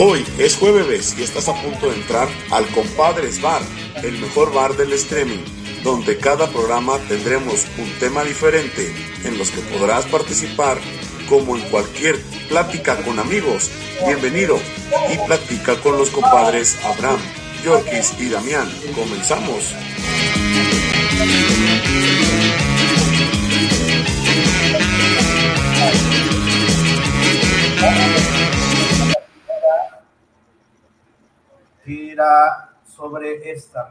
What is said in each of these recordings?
Hoy es jueves y estás a punto de entrar al Compadres Bar, el mejor bar del streaming, donde cada programa tendremos un tema diferente en los que podrás participar como en cualquier plática con amigos. Bienvenido y platica con los compadres Abraham, Yorkis y Damián. Comenzamos. Sobre esta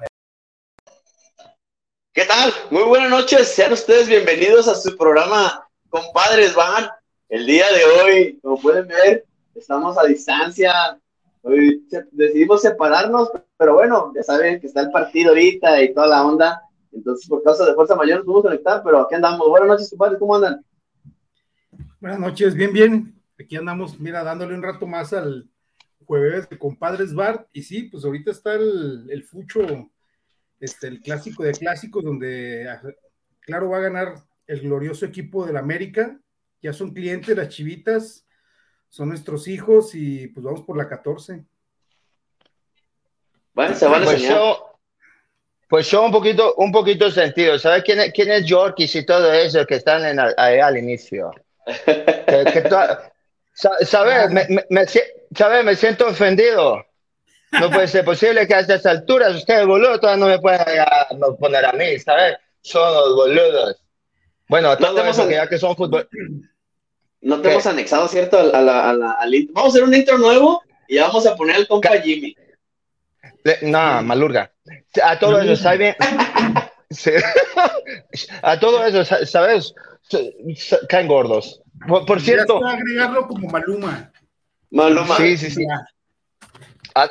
¿Qué tal? Muy buenas noches, sean ustedes bienvenidos a su programa Compadres Van. El día de hoy, como pueden ver, estamos a distancia. Hoy decidimos separarnos, pero bueno, ya saben que está el partido ahorita y toda la onda. Entonces, por causa de fuerza mayor, nos podemos conectar, pero aquí andamos. Buenas noches, compadres, ¿cómo andan? Buenas noches, bien, bien. Aquí andamos, mira, dándole un rato más al, jueves de Compadres Bart, y sí, pues ahorita está el, el fucho, este, el clásico de clásicos, donde ah, claro va a ganar el glorioso equipo del América, ya son clientes las chivitas, son nuestros hijos, y pues vamos por la 14. Bueno, se van a pues yo, pues yo un poquito, un poquito sentido. ¿Sabes quién es, quién es Yorkies y todo eso que están en, ahí al inicio? que, que ¿Sabes? Me, me, me, ¿Sabes? Me siento ofendido. No puede ser posible que a estas alturas ustedes, boludo, todavía no me puedan poner a mí, ¿sabes? Son los boludos. Bueno, no tenemos que ya que son fútbol. No te hemos anexado, ¿cierto? A la, a la, al... Vamos a hacer un intro nuevo y vamos a poner al compa Jimmy. No, malurga. A todo eso, ¿sabes? a todo eso, ¿sabes? Caen gordos. Por, por cierto. agregarlo como Maluma. Maluma. Sí, sí, sí. A,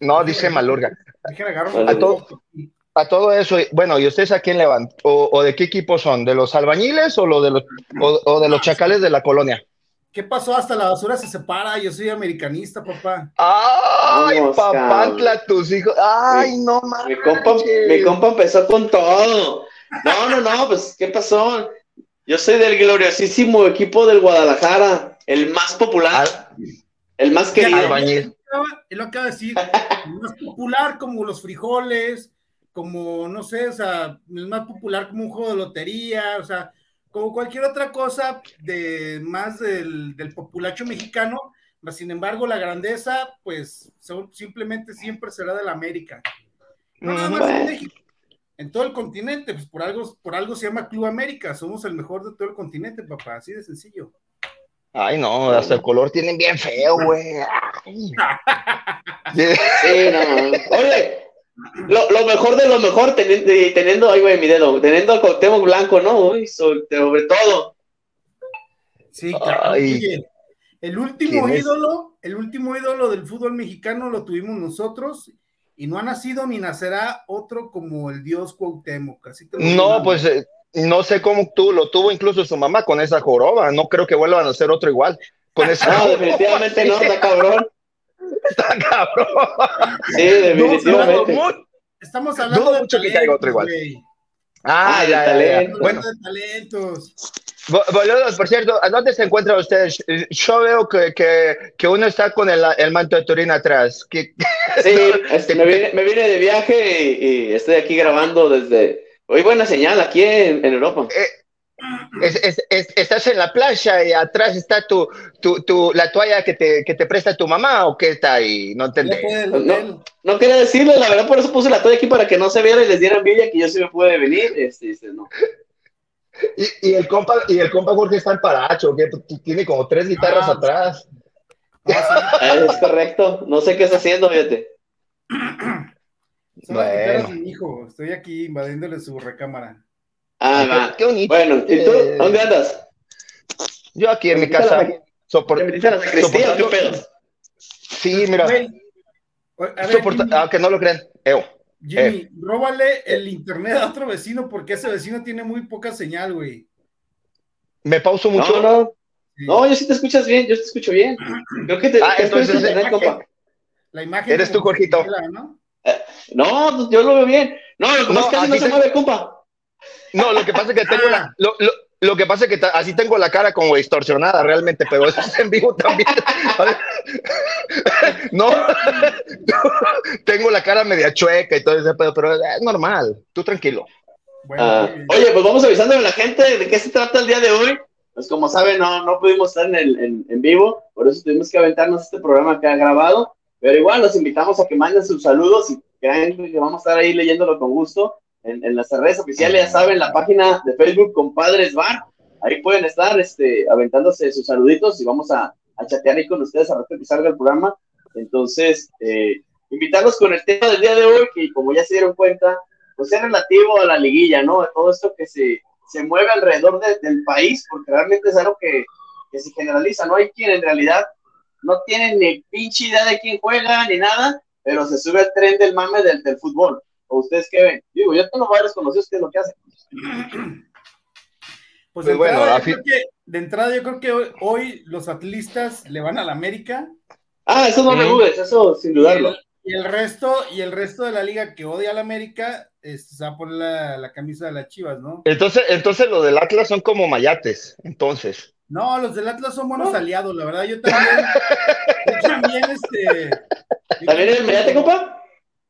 no, dice Malurga. A todo, a todo eso, bueno, ¿y ustedes a quién le van? ¿O, ¿O, de qué equipo son? ¿De los albañiles o, lo de los, o, o, de los chacales de la colonia? ¿Qué pasó? Hasta la basura se separa. Yo soy americanista, papá. ¡Ay, Vamos, papantla, tus hijos! ¡Ay, no mames! Mi compa, mi compa empezó con todo. No, no, no, pues, ¿qué pasó? Yo soy del gloriosísimo equipo del Guadalajara, el más popular. El más querido. Albañil. Él lo acaba de decir. El más popular como los frijoles, como, no sé, o sea, el más popular como un juego de lotería, o sea, como cualquier otra cosa de más del, del populacho mexicano, mas sin embargo la grandeza, pues simplemente siempre será de la América. No nada más en México, en todo el continente, pues por algo, por algo se llama Club América, somos el mejor de todo el continente, papá, así de sencillo. Ay, no, hasta el color tienen bien feo, güey. sí, no. Oye, lo, lo, mejor de lo mejor, teniendo, teniendo ay, güey, mi dedo, teniendo el Cuauhtémoc blanco, ¿no? Uy, sobre, sobre, todo. Sí, claro. Oye, el último ídolo, el último ídolo del fútbol mexicano lo tuvimos nosotros y no ha nacido ni nacerá otro como el dios Cuauhtémoc. Así que no, pues eh, no sé cómo tú lo tuvo incluso su mamá con esa joroba. No creo que vuelvan a ser otro igual. Con esa no, definitivamente no, está cabrón. Está cabrón. Sí, definitivamente. No, estamos hablando Dudo de mucho que caiga otro igual. Wey. Ah, ah, ya, talento. ya, ya. Bueno, de talentos. Boludos, por cierto, ¿a dónde se encuentran ustedes? Yo veo que, que, que uno está con el, el, manto de Turín atrás. Que, sí, este, me, vine, me, vine, de viaje y, y, estoy aquí grabando desde... Hoy buena señal aquí en, en Europa. Eh, es, es, es, estás en la playa y atrás está tu, tu, tu, la toalla que te, que te presta tu mamá o qué está ahí, no entendés. No, no, quería decirle, la verdad, por eso puse la toalla aquí para que no se viera y les diera envidia que yo sí me pude venir. Este, este, no. Y, y, el compa, y el compa Jorge está en paracho, que tiene como tres guitarras ah, atrás. Es correcto, no sé qué está haciendo, fíjate. Son bueno. mi hijo, estoy aquí invadiéndole su recámara. Ah, va. Qué bonito. Bueno, ¿y tú? Eh... ¿Dónde andas? Yo aquí en mi casa. La... Soport... ¿Te la sacristía? Sí, mira. Ver, Soporta... Aunque no lo crean. Ew. Jimmy, eh. róbale el internet a otro vecino porque ese vecino tiene muy poca señal, güey. ¿Me pauso mucho? No, no. Sí. No, yo sí te escuchas bien, yo te escucho bien. Creo que te, ah, te entonces, internet, la compa. La imagen Eres tú, Jorgito. ¿no? Eh, no, yo lo veo bien. No, lo que no, pasa es que no se mueve, compa. No, lo que pasa es que tengo la, lo, lo, lo que pasa es que así tengo la cara como distorsionada realmente, pero eso es en vivo también. No, tengo la cara media chueca y todo ese pedo, pero es normal. Tú tranquilo. Bueno, Ah, oye, pues vamos avisándole a la gente de qué se trata el día de hoy. Pues como saben, no, no pudimos estar en, el, en, en vivo, por eso tuvimos que aventarnos este programa que ha grabado. Pero igual los invitamos a que manden sus saludos y crean que vamos a estar ahí leyéndolo con gusto en, las redes oficiales, ya saben, la página de Facebook Compadres Bar. Ahí pueden estar este, aventándose sus saluditos y vamos a, a chatear ahí con ustedes a rato que salga el programa. Entonces, eh, invitarlos con el tema del día de hoy, que como ya se dieron cuenta, pues es relativo a la liguilla, ¿no? A todo esto que se, se mueve alrededor de- del país, porque realmente es algo que, que se generaliza. No hay quien en realidad no tiene ni pinche idea de quién juega ni nada, pero se sube al tren del mame del, del fútbol. ¿O ustedes qué ven? Digo, yo tengo varios conocidos que es lo que hacen. Pues Pues de, bueno, entrada, fin- que, de entrada, yo creo que hoy, hoy los atlistas le van a la América Ah, eso no me dudes, eso sin y dudarlo. el, y el resto y el resto de la liga que odia a la América este, se va a poner la, la camisa de las Chivas, ¿no? Entonces, entonces lo del Atlas son como mayates, entonces. No, los del Atlas son buenos aliados, la verdad. Yo también, yo también, este. yo ¿También eres mediate, compa?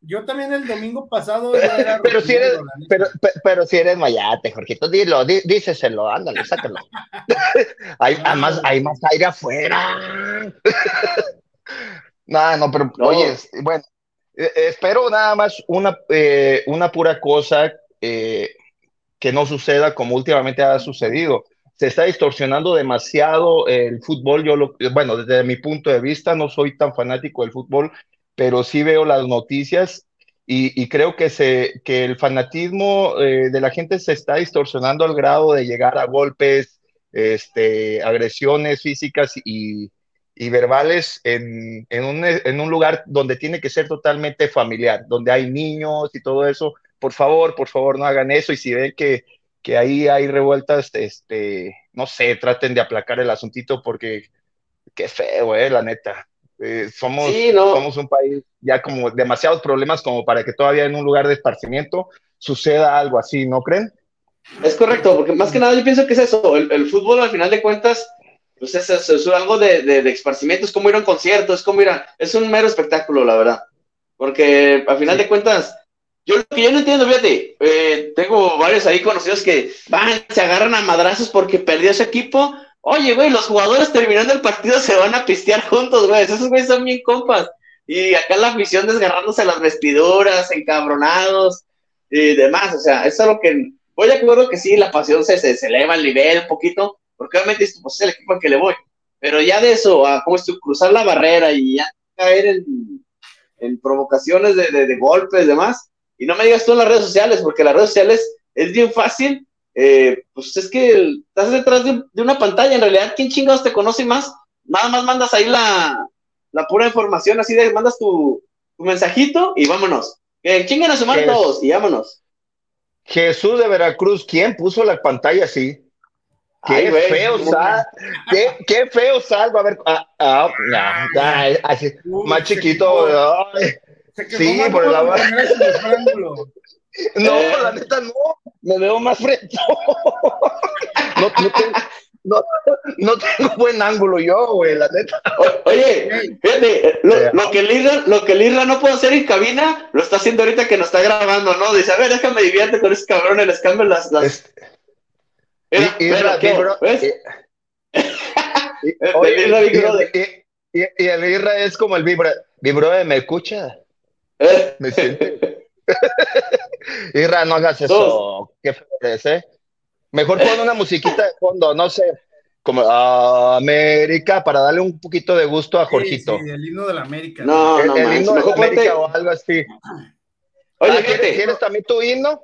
Yo también el domingo pasado. era Pero si eres, pero, pe- pero si eres mayate, Jorgito, dilo, di- díceselo, ándale, sácalo. hay, hay más, hay más aire afuera. no, no, pero No. oye, bueno, eh, espero nada más una, eh, una pura cosa eh, que no suceda como últimamente ha sucedido. Se está distorsionando demasiado el fútbol. Yo lo, bueno, desde mi punto de vista, no soy tan fanático del fútbol, pero sí veo las noticias y, creo que, se, que el fanatismo eh, de la gente se está distorsionando al grado de llegar a golpes, este, agresiones físicas y, y verbales en, en, un, en un lugar donde tiene que ser totalmente familiar, donde hay niños y todo eso. Por favor, por favor, no hagan eso. Y si ven que, que ahí hay revueltas, este, no sé, traten de aplacar el asuntito porque qué feo, eh, la neta. Eh, somos, Sí, no. somos un país ya como demasiados problemas como para que todavía en un lugar de esparcimiento suceda algo así, ¿no creen? Es correcto, porque más que nada yo pienso que es eso. El, el fútbol, al final de cuentas, pues es, es- es algo de, de, de esparcimiento, es como ir a un concierto, es como ir a. Es un mero espectáculo, la verdad. Porque al final de cuentas, yo lo que yo no entiendo, fíjate, eh, tengo varios ahí conocidos que van, se agarran a madrazos porque perdió su equipo. Oye, güey, los jugadores terminando el partido se van a pistear juntos, güey. Esos güeyes son bien compas. Y acá la afición desgarrándose las vestiduras, encabronados y demás. O sea, eso es lo que. Voy de acuerdo que sí, la pasión se, se, se eleva al nivel un poquito, porque obviamente pues es el equipo al que le voy. Pero ya de eso, a cómo estoy, cruzar la barrera y ya caer en, en provocaciones de, de golpes y demás. Y no me digas tú en las redes sociales, porque las redes sociales es bien fácil. Eh, pues es que el- estás detrás de, de una pantalla. En realidad, ¿quién chingados te conoce más? Nada más mandas ahí la, la pura información, así de mandas tu, tu mensajito y vámonos. Que chinguen a su madre todos y vámonos. Jesús de Veracruz, ¿quién puso la pantalla así? Qué Ay, güey. feo sal, qué, qué feo salva, a ver, ah, ah, ah, así, Uy, más chiquito, Sí, por el por no, Eh. la neta no, me veo más frente, no, no, tengo, no, no tengo buen ángulo yo, güey, la neta, O- oye, fíjate, lo, Eh. lo que el Irra, lo que el Irra no puede hacer en cabina, lo está haciendo ahorita que nos está grabando, ¿no? Dice, a ver, déjame divierte con ese cabrón, les cambio las... las... Es- Mira, y- y- mira, ¿qué? bro, ¿Ves? y- y- El oye, Irra y- el es como el vibra, vibra, ¿me escucha? Eh, Me siente. Irra, no hagas eso. Qué eres, ¿eh? Mejor pon una musiquita de fondo, no sé, como América, para darle un poquito de gusto a Jorgito. Sí, sí, el himno de la América. No, el no el himno de ponte- América o algo así. Oye, Ah, ¿quieres, también tu himno?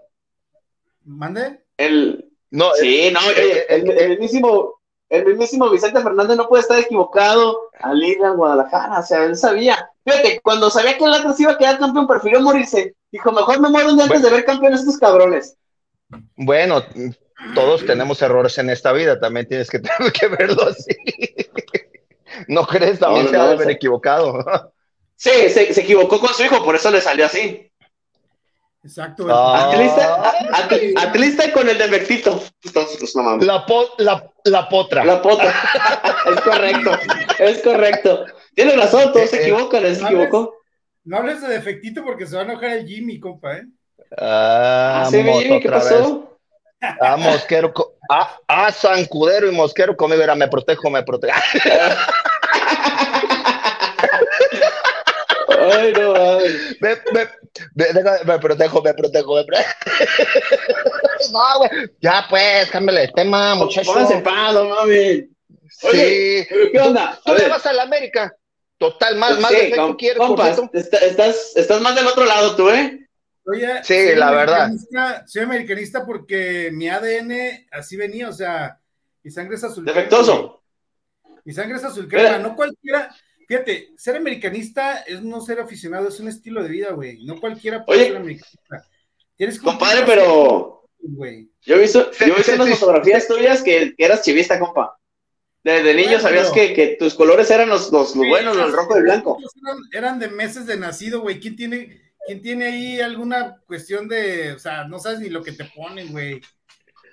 ¿Mande? el... No, Sí, no, el mismísimo... El mismísimo Vicente Fernández no puede estar equivocado al ir a Guadalajara, o sea, él sabía. Fíjate, cuando sabía que el Atlas iba a quedar campeón, prefirió morirse. Dijo, mejor me muero un día antes de ver campeones estos cabrones. bueno, todos tenemos errores en esta vida, también tienes que, tener que verlo así. ¿No crees? También No, se no, ha de haber sí. equivocado. Sí, se, se equivocó con su hijo, por eso le salió así. Exacto. Ah. Atlista, atl- atlista con el defectito. Entonces, no mames. La, po- la, la potra. La pota. es correcto. Es correcto. Tienes razón, todos se equivocan, se equivocó. No hables de defectito porque se va a enojar el Jimmy, compa, ¿eh? Ah, Ah, sí, Jimmy, ¿qué otra vez. pasó? Ah, mosquero. Ah, ah, zancudero y mosquero conmigo. Era, me protejo, me protejo. Ay, no mames. Me, me, me, me protejo, me protejo, me protejo. No, güey. Ya, pues, cámbiale de tema, muchacho. Pónganse mames. Oye, Sí. pero ¿qué onda? ¿Tú le vas a la América? Total, más, más Sí, defecto com- quieres, compas, está- estás, estás más del otro lado tú, ¿eh? Oye, Sí, soy la verdad. Soy americanista porque mi ADN así venía, o sea, mi sangre es azul. Defectuoso. Mi sangre es azul crema, no cualquiera. Fíjate, ser americanista es no ser aficionado, es un estilo de vida, güey. No cualquiera puede Oye. ser americanista. Tienes Compadre, pero güey. yo he visto, yo he visto unas fotografías tuyas que, que eras chivista, compa. Desde niño Bueno, sabías que, que tus colores eran los, los, los buenos, el rojo y blanco. Eran, eran de meses de nacido, güey. ¿Quién tiene, ¿Quién tiene ahí alguna cuestión de, o sea, no sabes ni lo que te ponen, güey?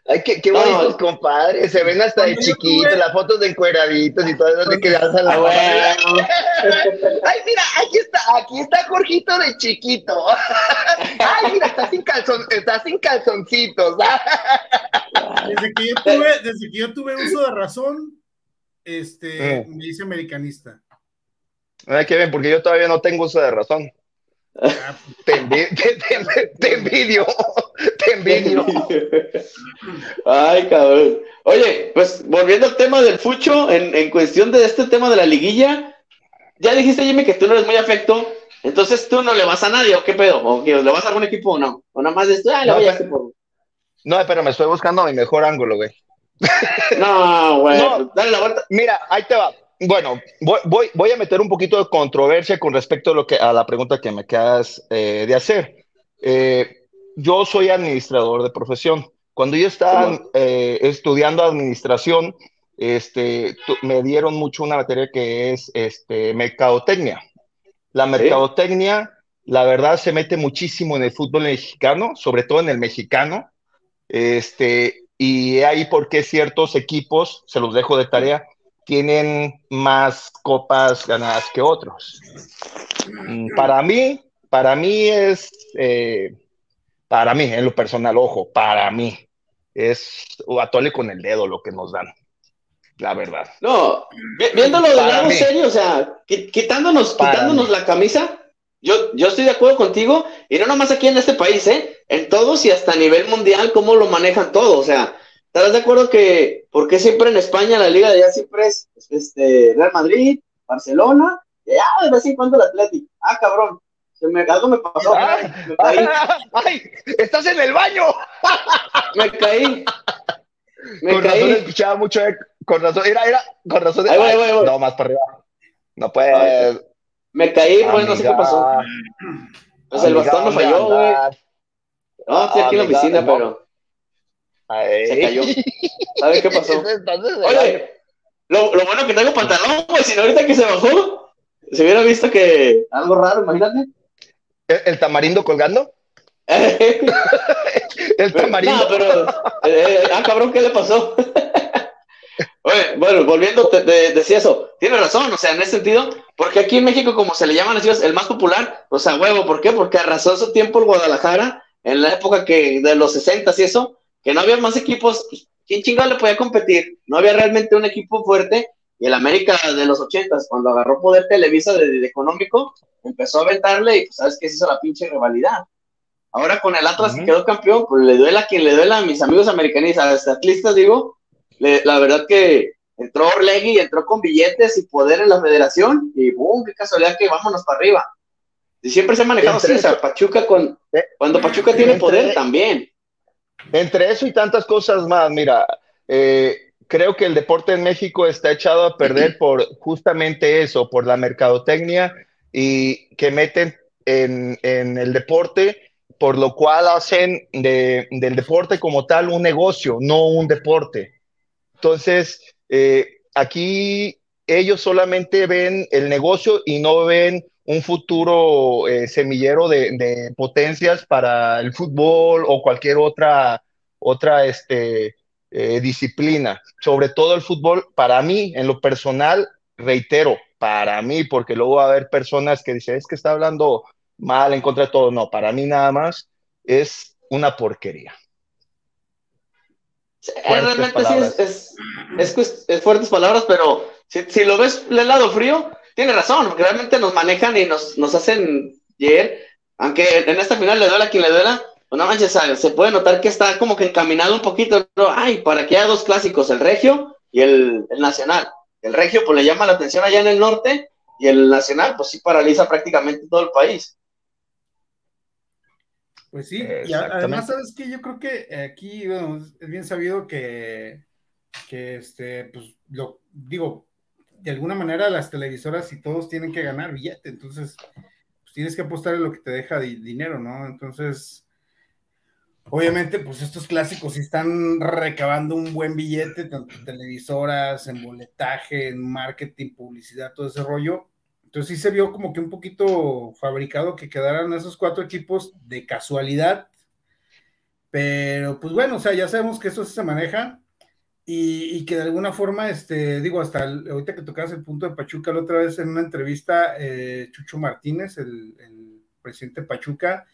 Ay, qué, qué No. bonitos compadres. Se ven hasta de chiquitos, las fotos de encueraditos y todo eso de que alzan la Ah, mano. bueno. Ay, mira, aquí está, aquí está Jorgito de chiquito. Ay, mira, está sin calzon, está sin calzoncitos. Desde que yo tuve, desde que yo tuve uso de razón, este, Mm. me hice americanista. Ay, qué bien, porque yo todavía no tengo uso de razón. Ah, Te, envi- te, te- te envidio, te envidio. Ay, cabrón. Oye, pues volviendo al tema del fucho, en, en cuestión de este tema de la liguilla, ya dijiste, Jimmy, que tú no eres muy afecto, entonces tú no le vas a nadie, ¿o qué pedo? ¿O que le vas a algún equipo o no? O nada más de esto, ah, le No, voy a este por... No, pero me estoy buscando mi mejor ángulo, güey. No, güey, No. dale la vuelta. Mira, ahí te va. Bueno, voy, voy, voy a meter un poquito de controversia con respecto a, lo que, a la pregunta que me quedas eh, de hacer. Eh, yo soy administrador de profesión. Cuando yo estaba eh, estudiando administración, este, me dieron mucho una materia que es este, mercadotecnia. La mercadotecnia, la verdad, se mete muchísimo en el fútbol mexicano, sobre todo en el mexicano. Este, y ahí porque ciertos equipos, se los dejo de tarea, tienen más copas ganadas que otros. Mm, Para mí, para mí es, eh, para mí, en lo personal, ojo, para mí, es atole con el dedo lo que nos dan, la verdad. No, vi- viéndolo Para lado mí. serio, o sea, qui- quitándonos, Para quitándonos mí. la camisa, yo, yo estoy de acuerdo contigo, y no nomás aquí en este país, ¿eh? En todos y hasta a nivel mundial, cómo lo manejan todo, o sea, ¿estás de acuerdo que, por qué siempre en España la liga de allá siempre es este, Real Madrid, Barcelona, y ya de vez en cuando el Atlético? Ah, cabrón, se me, algo me pasó, Ah, me caí, ¡Ay! ¡Estás en el baño! me caí, me con razón escuchaba mucho, eh, con razón, era, era, con razón. Ahí voy, ahí voy, ahí voy. No, más para arriba. No puedes. Ay, Me caí, pues no sé qué pasó. Pues el bastón me ¿dónde falló, güey. No, estoy aquí en la Amiga, oficina, no. pero Ay. se cayó. ¿Sabes qué pasó? Oye, lo, lo bueno que tengo pantalón, güey, si no ahorita que se bajó, se hubiera visto que algo raro, imagínate. ¿el, el tamarindo colgando? El tamarindo. no, pero, eh, ah, cabrón, ¿qué le pasó? Oye, bueno, volviendo, te, te- decía eso, tienes razón, o sea, en ese sentido, porque aquí en México, como se le llaman las ciudades, el más popular, o sea, huevo, ¿por qué? Porque arrasó su tiempo el Guadalajara, en la época que, de los 60 y eso, que no había más equipos, pues, ¿quién chingado le podía competir? No había realmente un equipo fuerte, y el América de los 80 cuando agarró poder Televisa de, de económico, empezó a aventarle y pues, sabes que se hizo la pinche rivalidad. Ahora con el Atlas que Ujú. quedó campeón, pues le duela a quien le duela a mis amigos americanistas, atlistas, digo, le- la verdad que entró Orlegui, entró con billetes y poder en la federación, y boom, qué casualidad que vámonos para arriba. Y siempre se ha manejado así, Entre o sea, Pachuca con, Eh, cuando Pachuca tiene entre- poder también. Entre eso y tantas cosas más, mira, eh, creo que el deporte en México está echado a perder por justamente eso, por la mercadotecnia y que meten en, en el deporte, por lo cual hacen de- del deporte como tal un negocio, no un deporte. Entonces, eh, aquí ellos solamente ven el negocio y no ven un futuro eh, semillero de, potencias para el fútbol o cualquier otra, otra este, eh, disciplina. Sobre todo el fútbol, para mí, en lo personal, reitero, para mí, porque luego va a haber personas que dicen, es que está hablando mal en contra de todo. No, para mí nada más es una porquería. realmente sí es, es, fuertes palabras, pero si, si lo ves del lado frío, tiene razón, porque realmente nos manejan y nos, nos hacen ayer, aunque en esta final le duela a quien le duela, pues no manches, se puede notar que está como que encaminado un poquito, ay, para que haya dos clásicos, el regio y el, nacional. El regio pues le llama la atención allá en el norte y el nacional pues sí paraliza prácticamente todo el país. Pues sí, y además, ¿sabes que Yo creo que aquí, es bien sabido que, que este, pues, lo digo, de alguna manera las televisoras y todos tienen que ganar billete, entonces pues tienes que apostar en lo que te deja dinero, ¿no? Entonces, obviamente, pues estos clásicos sí están recabando un buen billete, tanto en televisoras, en boletaje, en marketing, publicidad, todo ese rollo. Entonces sí se vio como que un poquito fabricado que quedaran esos cuatro equipos de casualidad. Pero pues bueno, o sea, ya sabemos que eso se maneja y, que de alguna forma, este, digo, hasta ahorita que tocabas el punto de Pachuca, la otra vez en una entrevista, eh, Chucho Martínez, el, presidente de Pachuca,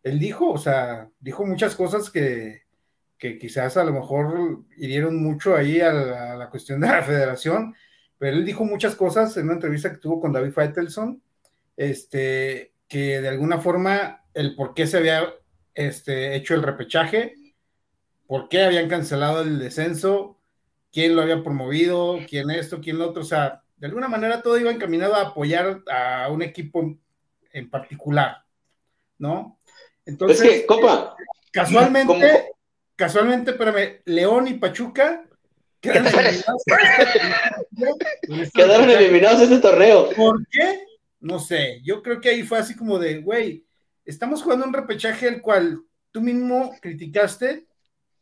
él dijo, o sea, dijo muchas cosas que, quizás a lo mejor hirieron mucho ahí a la, cuestión de la federación, pero él dijo muchas cosas en una entrevista que tuvo con David Faitelson, este, que de alguna forma el por qué se había este, hecho el repechaje, por qué habían cancelado el descenso, quién lo había promovido, quién esto, quién lo otro. O sea, de alguna manera todo iba encaminado a apoyar a un equipo en particular, ¿no? Entonces, es que, copa, casualmente, casualmente, espérame, León y Pachuca quedaron eliminados. quedaron eliminados este torneo. ¿Por qué? No sé, yo creo que ahí fue así como de, güey, estamos jugando un repechaje el cual tú mismo criticaste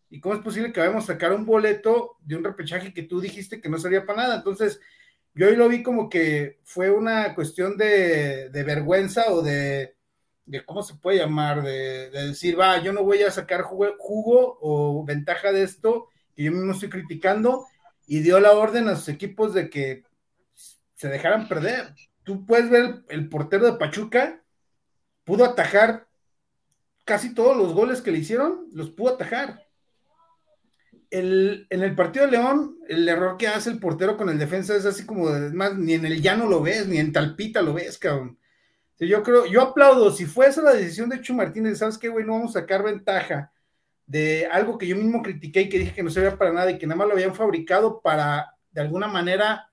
¿Y cómo es posible que vayamos a sacar un boleto de un repechaje que tú dijiste que no sería para nada? Entonces, yo hoy lo vi como que fue una cuestión de, vergüenza o de, ¿cómo se puede llamar? De, decir, va, yo no voy a sacar jugo, o ventaja de esto, que yo mismo estoy criticando, y dio la orden a sus equipos de que se dejaran perder. Tú puedes ver el portero de Pachuca, pudo atajar casi todos los goles que le hicieron, los pudo atajar en el partido de León, el error que hace el portero con el defensa es así como, más, ni en el llano lo ves, ni en Talpita lo ves, cabrón. yo creo, yo aplaudo, si fuese la decisión de Chu Martínez, ¿sabes qué, güey? No vamos a sacar ventaja de algo que yo mismo critiqué y que dije que no servía para nada y que nada más lo habían fabricado para, de alguna manera,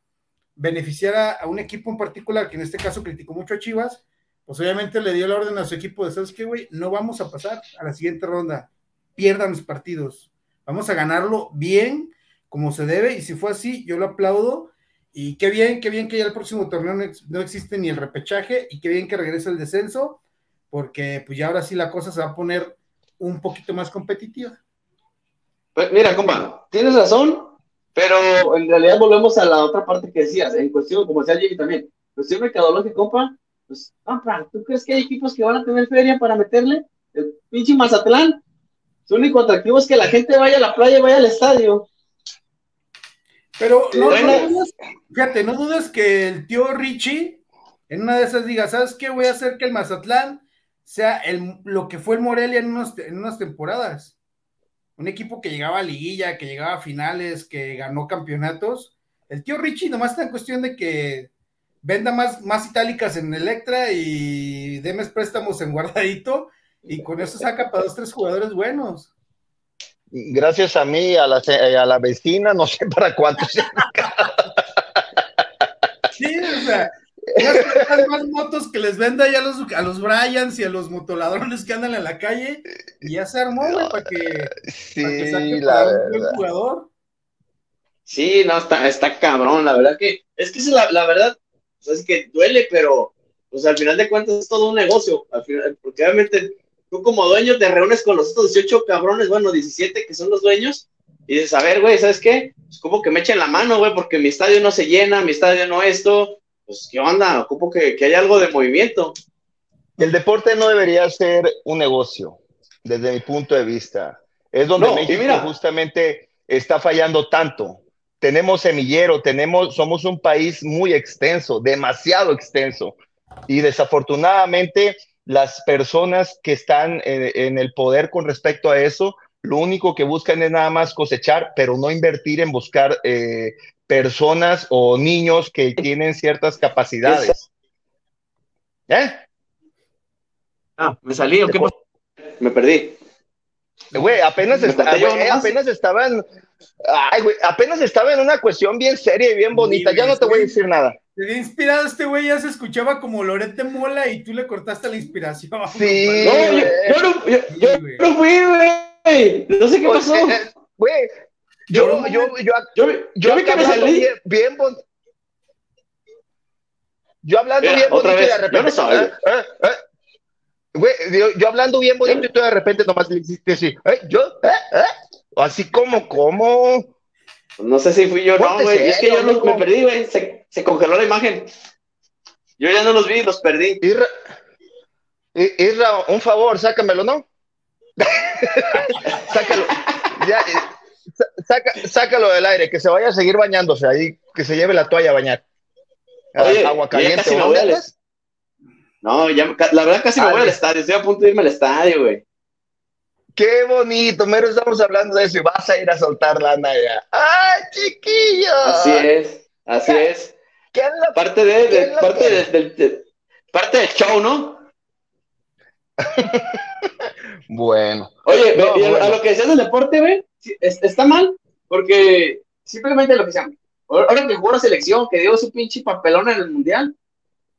beneficiar a, un equipo en particular, que en este caso criticó mucho a Chivas, pues obviamente le dio la orden a su equipo de, ¿sabes qué, güey? No vamos a pasar a la siguiente ronda, pierdan los partidos Vamos a ganarlo bien, como se debe, y si fue así, yo lo aplaudo. Y qué bien, qué bien que ya el próximo torneo no, existe ni el repechaje, y qué bien que regrese el descenso, porque pues ya ahora sí la cosa se va a poner un poquito más competitiva. Pues mira, compa, tienes razón, pero en realidad volvemos a la otra parte que decías, en cuestión, decía Jimmy también, cuestión mercadológica, compa, pues, compa, ¿tú crees que hay equipos que van a tener feria para meterle? El pinche Mazatlán su único atractivo es que la gente vaya a la playa y vaya al estadio. Pero no, dudes, fíjate, no dudes que el tío Richie en una de esas diga, ¿sabes qué? Voy a hacer que el Mazatlán sea el, lo que fue el Morelia en, en unas temporadas. Un equipo que llegaba a liguilla, que llegaba a finales, que ganó campeonatos. El tío Richie nomás está en cuestión de que venda más, más itálicas en Electra y demes préstamos en guardadito y con eso saca para dos, tres jugadores buenos. Gracias a mí, a la, a la vecina, no sé para cuántos. sí, o sea, las más motos que les venda ya a los, a los Bryans y a los motoladrones que andan en la calle, y ya se armó, güey, para que, sí, saque la un jugador. Sí, no, está, está cabrón, la verdad que, es que es la, la verdad, o sea, es que duele, pero, pues al final de cuentas es todo un negocio, al final, porque obviamente tú como dueño te reúnes con los otros 18 cabrones, bueno, 17 que son los dueños, y dices, a ver, güey, ¿sabes qué? Es pues, como que me echen la mano, güey, porque mi estadio no se llena, mi estadio no esto, pues, ¿qué onda? Ocupo que, que haya algo de movimiento. El deporte no debería ser un negocio, desde mi punto de vista. Es donde No, México mira. justamente está fallando tanto. Tenemos semillero, tenemos, somos un país muy extenso, demasiado extenso. Y desafortunadamente las personas que están en, en el poder con respecto a eso, lo único que buscan es nada más cosechar, pero no invertir en buscar eh, personas o niños que tienen ciertas capacidades. ¿Eh? Ah, me salí, ¿o qué pasó? Me perdí. Güey, apenas, güey, nomás. apenas estaban, ay, güey, apenas estaba en una cuestión bien seria y bien bonita. Sí, Ya no te voy a decir nada. Se había inspirado este güey, ya se escuchaba como Lorete Mola y tú le cortaste la inspiración. Sí. No, yo, yo no, yo, no fui, güey. No sé qué Pues, pasó. eh, eh, Güey, yo, Yo- yo, yo, Yo, yo, yo vi que me hablando salí. bien, bien bon- Yo hablando Mira, bien bonito otra y de repente. Güey, yo, yo hablando bien bonito y tú de repente nomás le hiciste así. eh, yo, eh, eh. Así como, como. No sé si fui yo no, güey. Es que yo los, amigo. me perdí, güey. Se, se congeló la imagen. Yo ya no los vi, los perdí. Isra, I- Isra, un favor, sácamelo, ¿no? sácalo. Ya, eh, sa- saca- sácalo del aire, que se vaya a seguir bañándose ahí, que se lleve la toalla a bañar. Oye, Agua ya caliente. casi me ¿o voy al- andas? No, ya, la verdad casi me voy al estadio. Estoy a punto de irme al estadio, güey. Qué bonito, mero estamos hablando de eso y vas a ir a soltar lana ya. ¡Ay, chiquillo! Así es, así es. ¿Qué es lo- Parte de, de- ¿Qué es lo parte de- del- de- parte del show, ¿no? Bueno, Oye, No, a, bueno. a lo que decías del deporte, güey, está mal, porque simplemente lo que sea. Ahora que jugó la selección, que dio su pinche papelón en el mundial,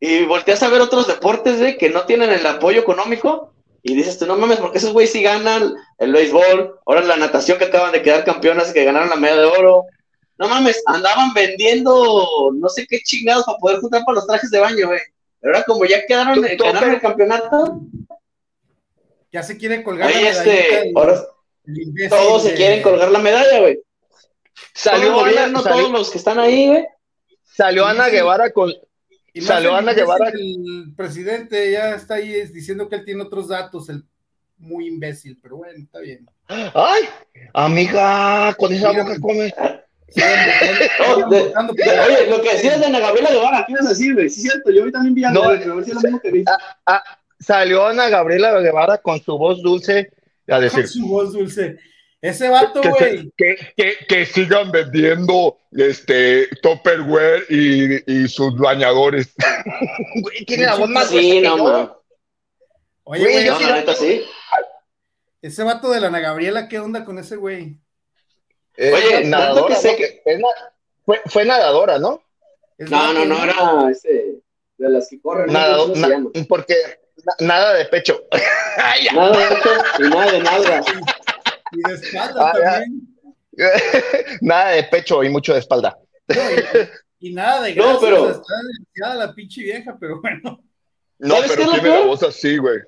y volteas a ver otros deportes, güey, que no tienen el apoyo económico, y dices tú, no mames, porque esos güeyes sí ganan el béisbol, ahora la natación que acaban de quedar campeonas, que ganaron la medalla de oro. No mames, andaban vendiendo no sé qué chingados para poder juntar para los trajes de baño, güey. Pero ahora como ya quedaron, Tú- tú- ganaron el campeonato, Ya se quiere colgar ahí la medallita este, ahora todos se quieren colgar la medalla, güey. salió, Ana, salió, todos los que están ahí, güey. salió Ana Guevara con... Y el Ana imbécil Guevara. del presidente ya está ahí diciendo que él tiene otros datos, el muy imbécil, pero bueno, está bien. ¡Ay! Amiga, con esa Mira. boca come. Oye, lo que decías de Ana Gabriela Guevara, ¿qué ibas a decir, güey? Sí, es cierto, yo vi también vi a No, Ana Gabriela, a ver si es lo mismo que vi. Salió Ana Gabriela Guevara con su voz dulce a decir... con su voz dulce. Ese vato, güey, que, que, que sigan vendiendo este Tupperware y, y sus bañadores. Güey, tiene la voz más Sí, no, man. oye, güey, No, la neta, sí. ese vato de la Ana Gabriela, ¿qué onda con ese güey? Es Oye, nadadora, tanto que sé ¿no? que- Es na- fue, fue nadadora, ¿no? Es No, no, no, era este, de las que corren. no cómo se na- porque na- nada de pecho. Ay. Nada de esto y nada de nada. Y de espalda Ah, también. nada de pecho y mucho de espalda. No, y, y nada de No, grasa, pero- está la pinche vieja, pero bueno. No, ¿Sabes qué pero tiene la voz así, güey.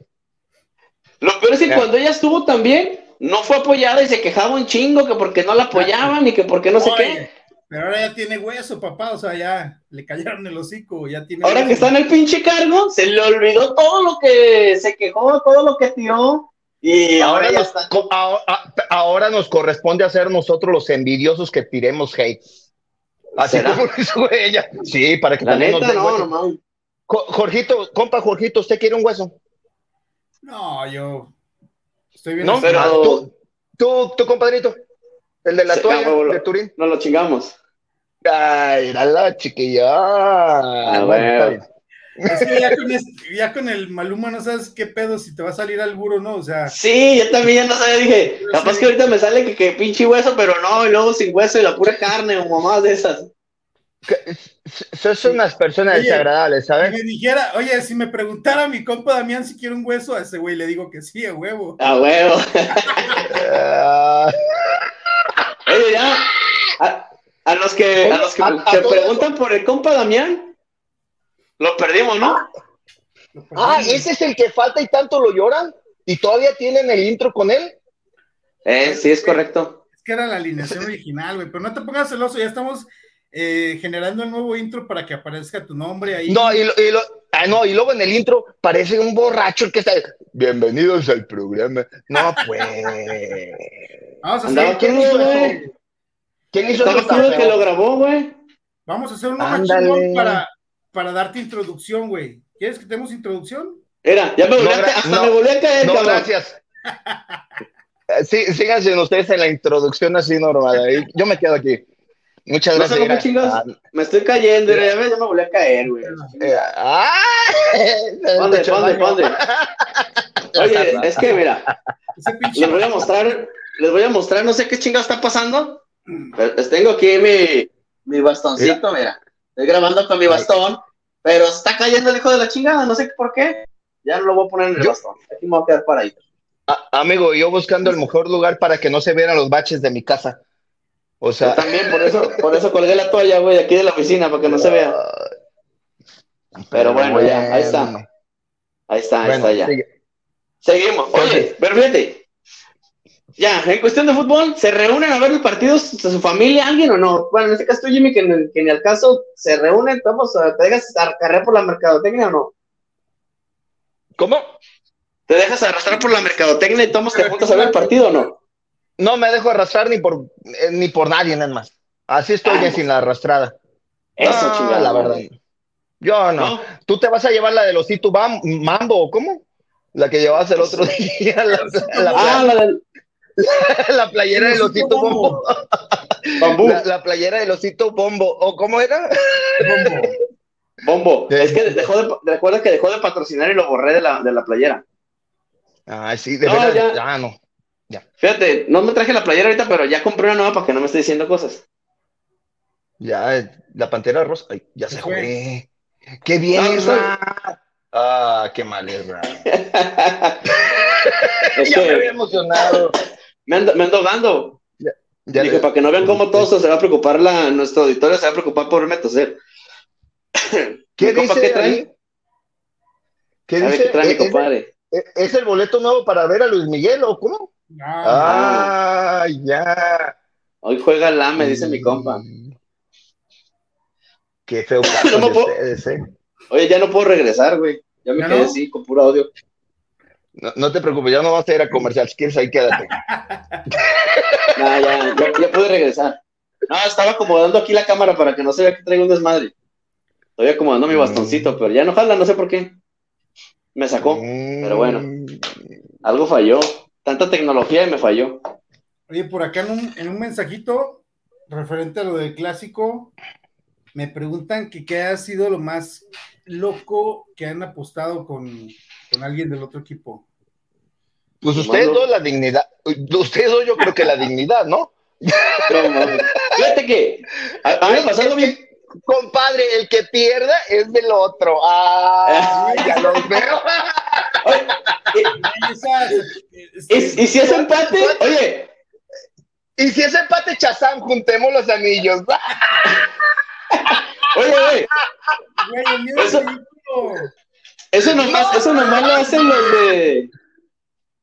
Lo peor es que cuando ella estuvo también, no fue apoyada y se quejaba un chingo que porque no la apoyaban y que porque no sé qué. Pero ahora ya tiene hueso, papá, o sea, ya le cayeron el hocico, ya tiene Ahora hueso. que está en el pinche cargo, se le olvidó todo lo que se quejó, todo lo que tiró. Y ahora, nos, ahora corresponde hacer nosotros los envidiosos que tiremos hate. Así ¿Será? como lo hizo ella. Sí, para que La también neta, nos den no, Jorgito, compa Jorgito, ¿usted quiere un hueso? No, yo estoy bien. ¿No? Pero- ¿Tú, tú, tú, compadrito? El de la Sí, toalla huevo, de Turín. No lo chingamos. Ay, era la chiquilla. Ah, Bueno. Es que ya con, ese- ya con el Maluma no sabes qué pedo si te va a salir al buro, ¿no? O sea, Sí, yo también ya no sabía, dije, capaz sí. que ahorita me sale que, que pinche hueso, pero no, y luego sin hueso y la pura carne o mamás de esas. Son unas personas Oye, desagradables, si ¿sabes? me dijera, oye, si me preguntara mi compa Damián si quiere un hueso, a ese güey le digo que sí, a huevo. A huevo. Oye, ya, a, a los que, a los que A- a se todos- preguntan por el compa Damián, lo perdimos, ¿no? ah, ese es el que falta y tanto lo lloran. ¿Y todavía tienen el intro con él? Eh, sí, es correcto. Es que era la alineación original, güey, pero no te pongas celoso, ya estamos eh, generando el nuevo intro para que aparezca tu nombre ahí. No, y, lo, y lo- ah, no, y luego en el intro parece un borracho el que está. Bienvenidos al programa. No, pues. Vamos a hacer, ¿Quién hizo eso? ¿Quién hizo eso que lo grabó, güey. vamos a hacer chingón para, para darte introducción, güey. ¿Quieres que demos introducción? Era, ya me volví No, a gra- caer, hasta no, me volví a caer, No, cabrón. gracias. Eh, Sí, síganse ustedes en la introducción así normal. ahí. Yo me quedo aquí. Muchas No gracias. sé cómo mira. chingados. Ah, Me estoy cayendo, ya, ves, ya me volví a caer, güey. eh, ah, ¿Dónde, Techo dónde, baño. dónde? Oye, es que mira, les voy a mostrar, les voy a mostrar, no sé qué chingado está pasando. Pero, tengo aquí mi, mi bastoncito, mira. Estoy grabando con mi bastón, pero está cayendo el hijo de la chingada, no sé por qué. Ya no lo voy a poner en el Yo- bastón. Aquí me voy a quedar paradito. Ah, amigo, yo buscando el mejor lugar para que no se vieran los baches de mi casa. O Yo sea, también, por eso, por eso colgué la toalla, güey, aquí de la oficina, para que no se vea. Pero bueno, ya, ahí está. Ahí está, ahí Bueno, está ya. sigue. Seguimos. Oye, pero fíjate. Ya, en cuestión de fútbol, ¿se reúnen a ver los partidos de su familia, alguien o no? Bueno, en este caso tú, Jimmy, que, en- que al caso se reúnen, vamos a, ¿te dejas cargar por la mercadotecnia o no? ¿Cómo? ¿Te dejas arrastrar por la mercadotecnia y tomas te juntas a ver el partido o no? No me dejo arrastrar ni por eh, ni por nadie, nada más. Así estoy Ah. bien sin la arrastrada. Eso, No, chingada. la verdad. Yo no. ¿No? ¿Tú te vas a llevar la de Osito Bam- Mambo o cómo? La que llevabas el otro día, la, la- Ah, la del la playera del Osito Bombo. bambú, La, la playera del Osito Bombo. ¿O cómo era? bombo. Sí. Es que dejó de, recuerda que dejó de patrocinar y lo borré de la, de la playera. Ah, sí, de No, verdad. ya. Ah, no. Fíjate, no me traje la playera ahorita, pero ya compré una nueva para que no me esté diciendo cosas. Ya, eh, la pantera rosa. Ay, ya se fue. ¡Qué bien, Ah, Isra! Ah, qué mal, Isra. Es ya me había que emocionado. Me ando, me ando dando. Ya Dije, le- para que no vean cómo todo se va a preocupar la, nuestro auditorio, se va a preocupar por verme toser. ¿Qué Mi compa, dice ¿Qué trae? ¿Qué A ver, dice? ¿qué trae mi ¿Es, compadre? es- es el boleto nuevo para ver a Luis Miguel o cómo? Ah, Ah, ya. Hoy juega la, me dice mi compa. Qué feo No me de puedo- ustedes, ¿eh? Oye, ya no puedo regresar, güey. Ya me ¿Ya quedé no? así, con puro audio. No, no te preocupes, ya no vas a ir a comercial. Si quieres, ahí quédate. Nah, ya, ya, ya pude regresar. No, estaba acomodando aquí la cámara para que no se vea que traigo un desmadre. Estoy acomodando mi Mm. bastoncito, pero ya no jala, no sé por qué. Me sacó. Pero bueno. Mm, Algo falló. Tanta tecnología y me falló. Oye, por acá en un, en un mensajito referente a lo del clásico, me preguntan que qué ha sido lo más loco que han apostado con, con alguien del otro equipo. Pues ustedes Mando. dos la dignidad. Ustedes dos yo creo que la dignidad, ¿no? No. Fíjate que a, a mí algo bien. Compadre, el que pierda es del otro. Ah, ya los veo. Oye, este, y, si es empate, oye, Y si es empate Chazán, juntemos los anillos. oye, oye, güey, el mío es Eso-. Eso nomás, eso nomás lo hacen los de.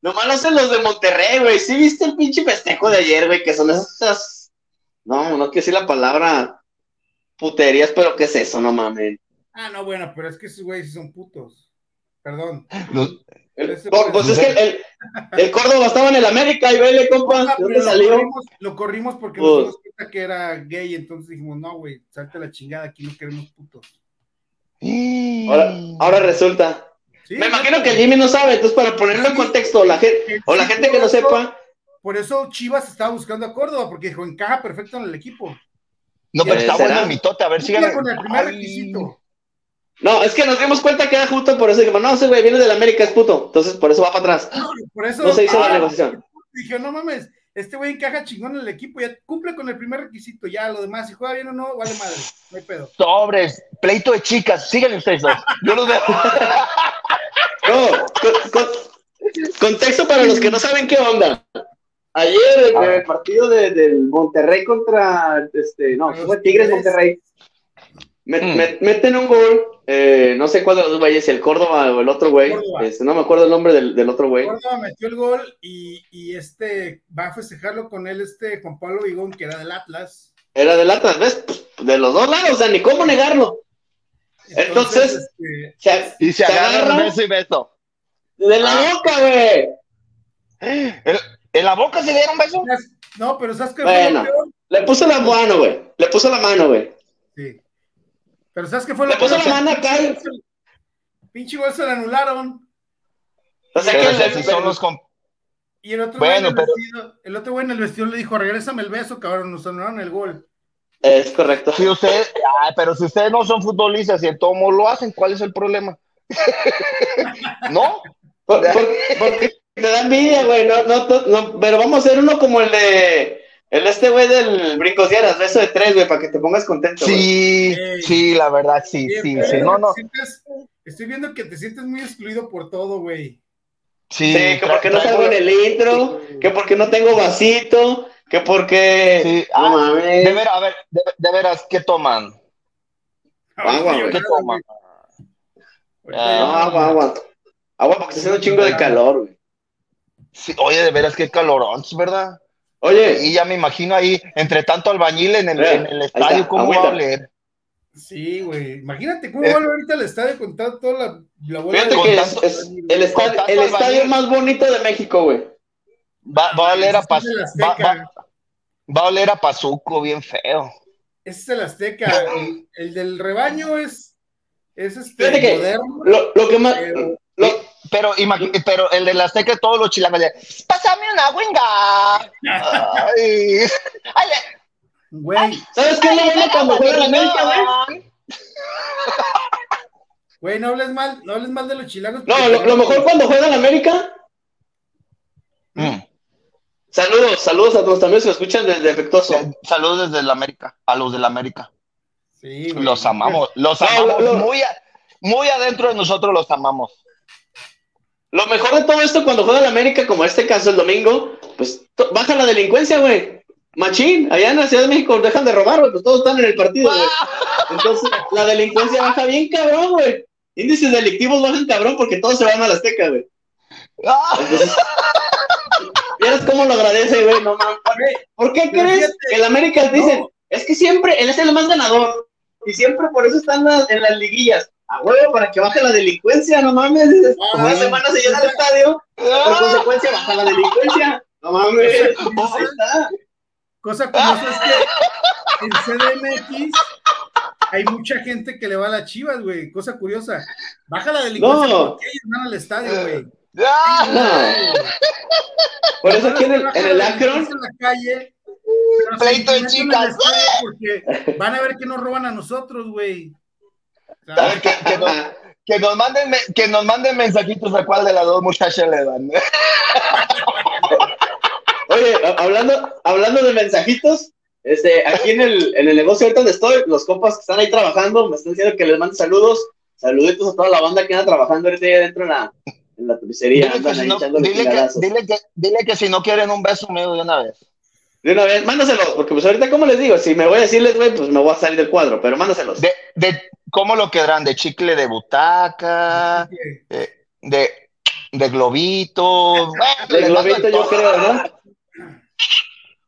Nomás lo hacen los de Monterrey, güey. ¿Sí viste el pinche festejo de ayer, güey? Que son esas. No, no quiero decir la palabra puterías, pero ¿qué es eso? No mames. Ah, no, bueno, pero es que esos güeyes sí son putos. Perdón. Los- Ese- Pues, es que el, el, el Córdoba estaba en el América y vele, compa. ¿De pero dónde lo salió? corrimos, lo corrimos porque Pues- nos dimos cuenta que era gay, entonces dijimos, no, güey, salte la chingada, aquí no queremos putos. Ahora, ahora resulta. Sí, Me no, imagino que Jimmy no sabe, entonces para ponerlo en contexto, la gente, o la gente que no sepa, Por eso Chivas estaba buscando a Córdoba, porque dijo, encaja perfecto en el equipo. No, pero está bueno el mitote. A ver, síganme. con el primer requisito. no, es que nos dimos cuenta que era justo por eso dijimos, no, ese güey viene del América, es puto, entonces por eso va para atrás. Por eso No se hizo la ah, negociación. Dije, no mames, este güey encaja chingón en el equipo, ya cumple con el primer requisito, ya lo demás, si juega bien o no, vale madre, no hay pedo. Sobres, pleito de chicas. Síganme ustedes dos. Yo los veo. No, con- con- contexto para los que no saben qué onda. Ayer en el partido de- del Monterrey contra, este, no, fue Tigres Tigres. Monterrey. Me- Mm. me- meten un gol, eh, no sé cuál de los dos güeyes, si el Córdoba o el otro güey, este, no me acuerdo el nombre del, del otro güey. Córdoba metió el gol y, y este va a festejarlo con él, este Juan Pablo Vigón, que era del Atlas. Era del Atlas, ¿ves? Pues, de los dos lados, o sea, ni cómo negarlo. Entonces, este, Se- Y se se agarran agarra beso y beso. de la boca, güey. ¿En, en la boca se dieron beso? no, pero ¿sabes qué Bueno. fue lo peor? Le puso la mano, güey. Le puso la mano, güey. Sí. Pero ¿sabes qué fue lo Le puso peor? la mano acá. Pinche gol se le anularon. O sea que son los comp- Y el otro Bueno, güey en el pero- vestido, el otro güey en el vestido le dijo, regrésame el beso, cabrón, nos anularon el gol. Es correcto. Si ustedes, ah, pero si ustedes no son futbolistas y en todo modo lo hacen, ¿cuál es el problema? ¿No? Por- por- porque te da envidia, güey. No, no, no, no, pero vamos a hacer uno como el de. El este güey del brincosieras, beso de tres, güey, para que te pongas contento. Sí, sí, la verdad, sí, sí, sí, no, no, sientes- estoy viendo que te sientes muy excluido por todo, güey. sí, Sí, que porque no salgo en el intro, que porque no tengo vasito, que porque. Sí, No ah, mames. de veras, a ver, de, de veras, ¿qué toman? Agua, güey. ¿Qué toman? Agua, agua. Agua porque está haciendo un chingo de calor, güey. Sí, oye, de veras, qué calorón, ¿verdad? Oye, Y ya me imagino ahí, entre tanto albañil en el, en el estadio, está, ¿cómo va a oler? Sí, güey. Imagínate cómo Eh. vuelve ahorita al estadio con toda la, la bola fíjate de- que es, el, estadio, el más bonito de México, güey. Va, va a oler a, el va, va- va a oler a pazuco bien feo. Ese es el Azteca. El, el del rebaño es, es este Fíjate que moderno. Lo, lo que más. Pero- lo- Pero, pero el de la Azteca, todos los chilangos de, pásame una winga. Ay, ay, Güey, ¿Sabes qué es lo bueno cuando juega la América, güey? güey, no hables mal, no hables mal de los chilangos. No, lo, lo mejor cuando juega la América. Mm. Saludos, saludos a los amigos que escuchan desde Efectuoso. Saludos desde la América, a los de la América. Sí, güey. Los amamos, los No, amamos. lo- lo- Muy, a- muy adentro de nosotros los amamos. Lo mejor de todo esto cuando juega la América, como este caso el domingo, pues baja la delincuencia, güey. Machín, allá en la Ciudad de México dejan de robar, güey, pues todos están en el partido, güey. Entonces, la delincuencia baja bien cabrón, güey. Índices delictivos bajan cabrón porque todos se van a la Azteca, güey. Entonces, ¿vieras cómo lo agradece, güey? No mames. ¿Por qué crees que el América dicen, no. es que siempre él es el más ganador y siempre por eso están en las liguillas? A huevo, para que baje la delincuencia, no mames. Ah, Una güey. semana se llena el estadio, por ah. consecuencia baja la delincuencia. No mames, ahí está. Cosa curiosa es que en CDMX hay mucha gente que le va a las chivas, güey. Cosa curiosa. Baja la delincuencia No. porque ellos van al estadio, güey. No. Por eso aquí en el, en la el en la calle. Pleito de chicas. Porque van a ver que nos roban a nosotros, güey. A ver, que, que nos, que nos manden, que nos manden mensajitos a cuál de las dos muchachas le dan. Oye, hablando, hablando de mensajitos, este, aquí en el, en el negocio ahorita donde estoy, los compas que están ahí trabajando me están diciendo que les mande saludos, saluditos a toda la banda que anda trabajando ahorita ahí adentro en la, en la tapicería, Dile que, si no, dile, que, dile, que, dile que si no quieren un beso mío de una vez. De una vez, mándaselos, porque pues ahorita, ¿cómo les digo? Si me voy a decirles, güey, pues me voy a salir del cuadro, pero mándaselos. De, de, ¿Cómo lo quedarán? ¿De chicle de butaca? eh, ¿De, de globito? Bueno, De globito, de yo creo, ¿no?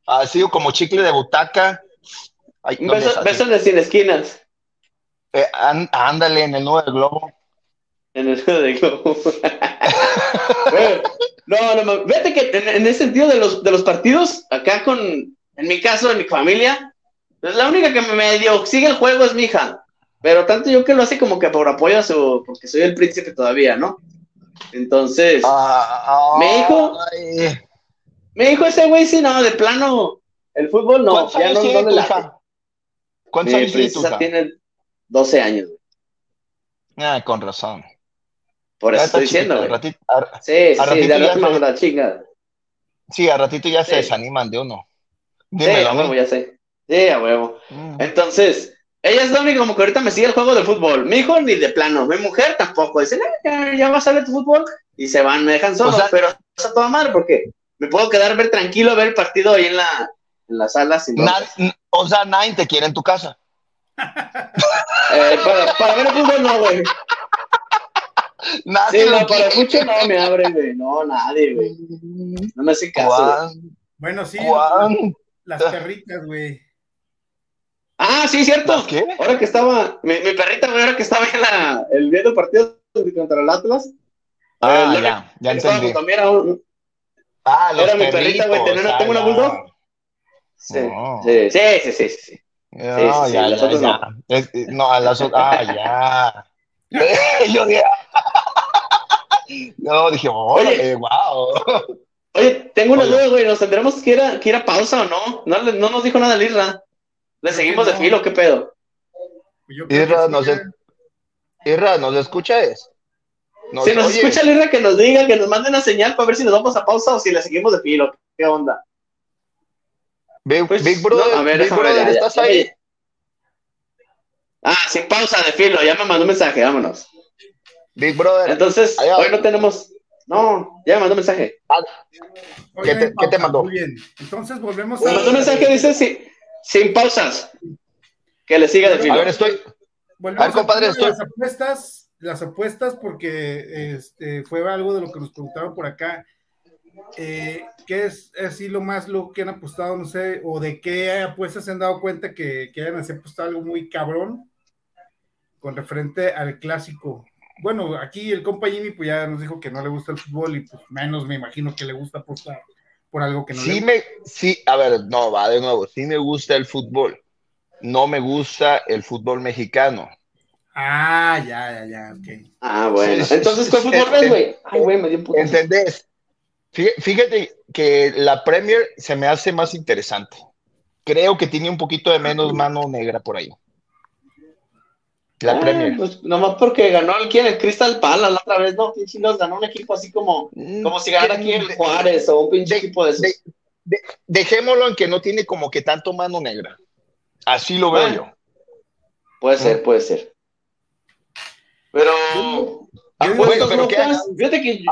Así como chicle de butaca. Ay, Un no me beso, sale. beso de sin esquinas. Eh, án- ándale en el nudo del globo. En el de globo. Güey, no, no, no, vete que en, en ese sentido de los, de los partidos, acá con, en mi caso, en mi familia, pues la única que me medio sigue el juego es mi hija. Pero tanto yo que lo hace como que por apoyo a su, porque soy el príncipe todavía, ¿no? Entonces, Ah, ¿Me dijo? ay. me dijo ese güey, sí, no, de plano, el fútbol no, ¿Cuántos ya no, tiene no le hija? ¿Cuántos años tiene tu hija? tiene 12 años, güey. Ah, con razón. por Ya eso estoy diciendo, güey. ratito- a- Sí, sí, al sí, ratito de se- la chinga. sí, a ratito ya se Sí. desaniman de uno. Sí, Dímelo a a huevo, ya sé. Sí, a huevo. Mm. Entonces, ella es la única como que ahorita me sigue el juego de fútbol. Mi hijo ni de plano, mi mujer tampoco. Dicen, "Ah, ya, ya vas a ver tu fútbol y se van, me dejan solo, O sea- pero es a toda madre porque me puedo quedar ver tranquilo a ver el partido ahí en la, en la sala sin broncas. Na- n- o sea, nadie te quiere en tu casa. Eh, para, para ver el fútbol no, güey. Nadie Sí, no, para mucho no me abre, güey. No, nadie, güey. No me hace caso. güey. Bueno, sí, Juan. las perritas, güey. Ah, sí, cierto. ¿Las qué? Ahora que estaba, mi, mi perrita, güey, ahora que estaba en la, el viendo partido contra el Atlas. Ah, eh, ya, ya entendí. También era, un- Ah, los era mi perrita, güey, tenía una- ah, tengo una bulldog. sí, sí, sí, sí, sí, sí, sí. No, Sí, sí, sí, ya, las ya, otras ya. Es- no, a las otras. Ah, ya. Yo dije. No, dije, oye, wow. Oye, tengo una Oye. duda, güey, ¿nos tendremos que ir a, que ir a pausa o no? No, no nos dijo nada el Isra. ¿Le seguimos de filo? ¿Qué pedo? Irra, no sé. Irra, ¿nos escuchas? Nos- si nos oye, escucha el Isra, que nos diga, que nos mande una señal para ver si nos vamos a pausa o si le seguimos de filo. ¿Qué onda? Big, Pues, Big Brother, no, a ver, Big déjame ver, Brother, ya, ya, ¿estás ya, ahí? Ah, sin pausa de filo, ya me mandó un mensaje, vámonos. Big Brother, Entonces, Allá. hoy no tenemos. No, ya me mandó un mensaje. Oye, ¿Qué te- qué te mandó? Muy bien. Entonces volvemos Me mandó un mensaje, dice sí, sin pausas. Que le siga de a filo. ver, estoy. Volvemos A ver, compadre, al tema de estoy- Las apuestas, las apuestas, porque este, fue algo de lo que nos preguntaron por acá. Eh, ¿Qué es así lo más lo que han apostado? No sé, o de qué apuestas se han dado cuenta que, que hayan así apostado algo muy cabrón con referente al clásico. Bueno, aquí el compa Jimmy pues ya nos dijo que no le gusta el fútbol y pues menos me imagino que le gusta apostar por algo que no Sí le me, sí, a ver, no, va de nuevo, sí me gusta el fútbol. No me gusta el fútbol mexicano. Ah, ya, ya, ya, ok. Ah, bueno. Sí, Entonces, ¿cuál fútbol ves, güey? Ay, güey, me dio un puto. ¿Entendés? Fí- Fíjate que la Premier se me hace más interesante. Creo que tiene un poquito de menos mano negra por ahí. La Ah, Premier. Pues nomás porque ganó el quién, el Crystal Palace la otra vez, ¿no? ¿Quién chingados ganó un equipo así como, como si ganara aquí el Juárez o un pinche de- equipo de esos? de- de- dejémoslo en que no tiene como que tanto mano negra. Así lo veo Bueno. yo. Puede ser, puede ser. Pero. Ah, apuestas bueno, pero ¿qué locas, haces? Fíjate que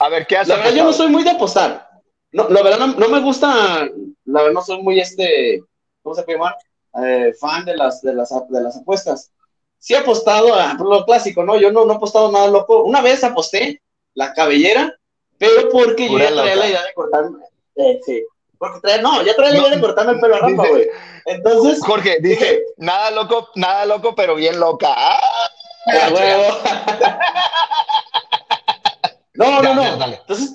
A ver, ¿qué haces? la verdad yo no soy muy de apostar. No, la verdad no, no me gusta, la verdad no soy muy este, ¿cómo se puede llamar? Eh, fan de las, de, las, de las apuestas. Sí he apostado a lo clásico, ¿no? Yo no, no he apostado nada loco. Una vez aposté la cabellera, pero porque yo ya traía loca. la idea de cortarme. eh, sí. Porque traía, no, ya traía la idea de cortarme el pelo a Rafa, güey. Entonces, Jorge, dice, Dije- nada loco, nada loco, pero bien loca. ¡Ah! a huevo. no, no, Ya, no. ya, dale. Entonces,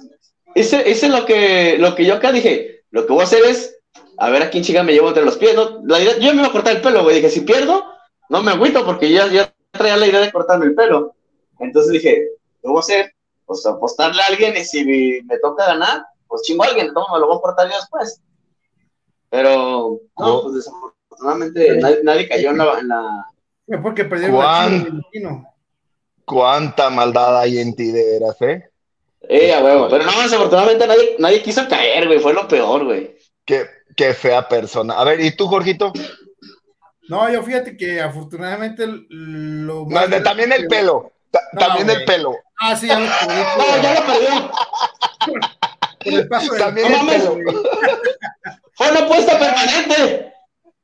ese, ese es lo que, lo que yo acá dije. Lo que voy a hacer es, a ver a quién chica me llevo entre los pies. ¿no? La idea- yo me iba a cortar el pelo, güey. Dije, si pierdo, no me agüito porque ya, ya traía la idea de cortarme el pelo. Entonces dije, ¿qué voy a hacer? Pues apostarle a alguien y si me toca ganar, pues chingo a alguien, entonces me lo voy a cortar yo después. Pero, no, pues desafortunadamente nadie, nadie cayó en la, en la- Fue porque perdieron. Cuánta maldad hay en ti, de veras, ¿eh? Eh, a huevo. Pero no, desafortunadamente nadie, nadie quiso caer, güey. Fue lo peor, güey. Qué, qué fea persona. A ver, ¿y tú, Jorgito? No, yo fíjate que afortunadamente lo No, más de- también el pelo. Ta- No, también el pelo. Ah, sí, ya lo perdí No, por- ya lo perdió. por el paso del También el pelo. güey. Fue una apuesta permanente.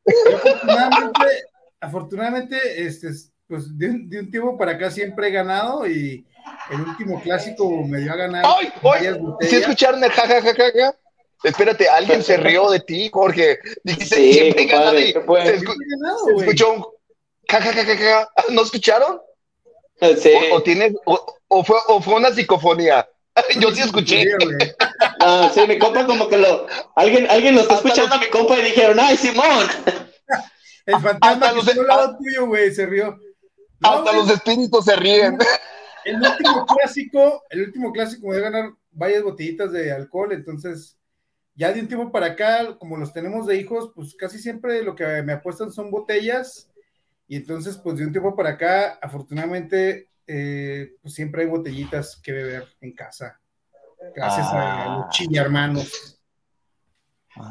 Yo afortunadamente, afortunadamente, este, pues de un, de un tiempo para acá siempre he ganado y el último clásico me dio a ganar. ¡Ay! ¡Ay! ¿Sí escucharon el jajajaja? Espérate, alguien se rió de ti, Jorge. Dice, Sí, siempre gana compadre, de- ¿qué fue? se, escu- ganado, escuchó un jajajaja. ¿No escucharon? Sí. O, o tienes, o, o fue, o fue una psicofonía. Yo sí escuché. Ah, sí, mi compa como que lo... Alguien, alguien lo está escuchando a mi compa y dijeron, ¡ay, Simón! El fantasma que estuvo al lado tuyo, güey, se rió. No, Hasta los espíritus se ríen. El último clásico, el último clásico me a ganar varias botellitas de alcohol, entonces ya de un tiempo para acá, como los tenemos de hijos, pues casi siempre lo que me apuestan son botellas y entonces pues de un tiempo para acá, afortunadamente, eh, pues siempre hay botellitas que beber en casa, gracias a, Ah. los chilla hermanos.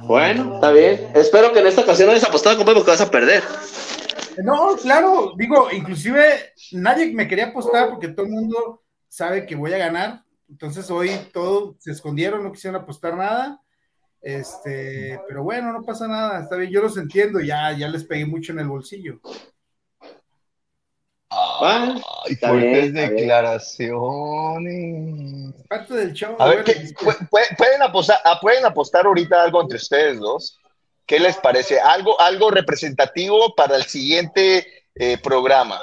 Bueno, está bien. Espero que en esta ocasión no hayas apostado, compa, porque vas a perder. No, claro, digo, inclusive nadie me quería apostar porque todo el mundo sabe que voy a ganar. Entonces hoy todos se escondieron, no quisieron apostar nada. Este, pero bueno, no pasa nada, está bien, yo los entiendo, ya, ya les pegué mucho en el bolsillo. Bueno, Ay, está fuertes bien, declaraciones. Parte del show. A ver, bueno, ¿qué- pu- pu- pueden, apostar, ah, ¿pueden apostar ahorita algo entre ustedes dos? ¿Qué les parece? Algo, algo representativo para el siguiente eh, programa.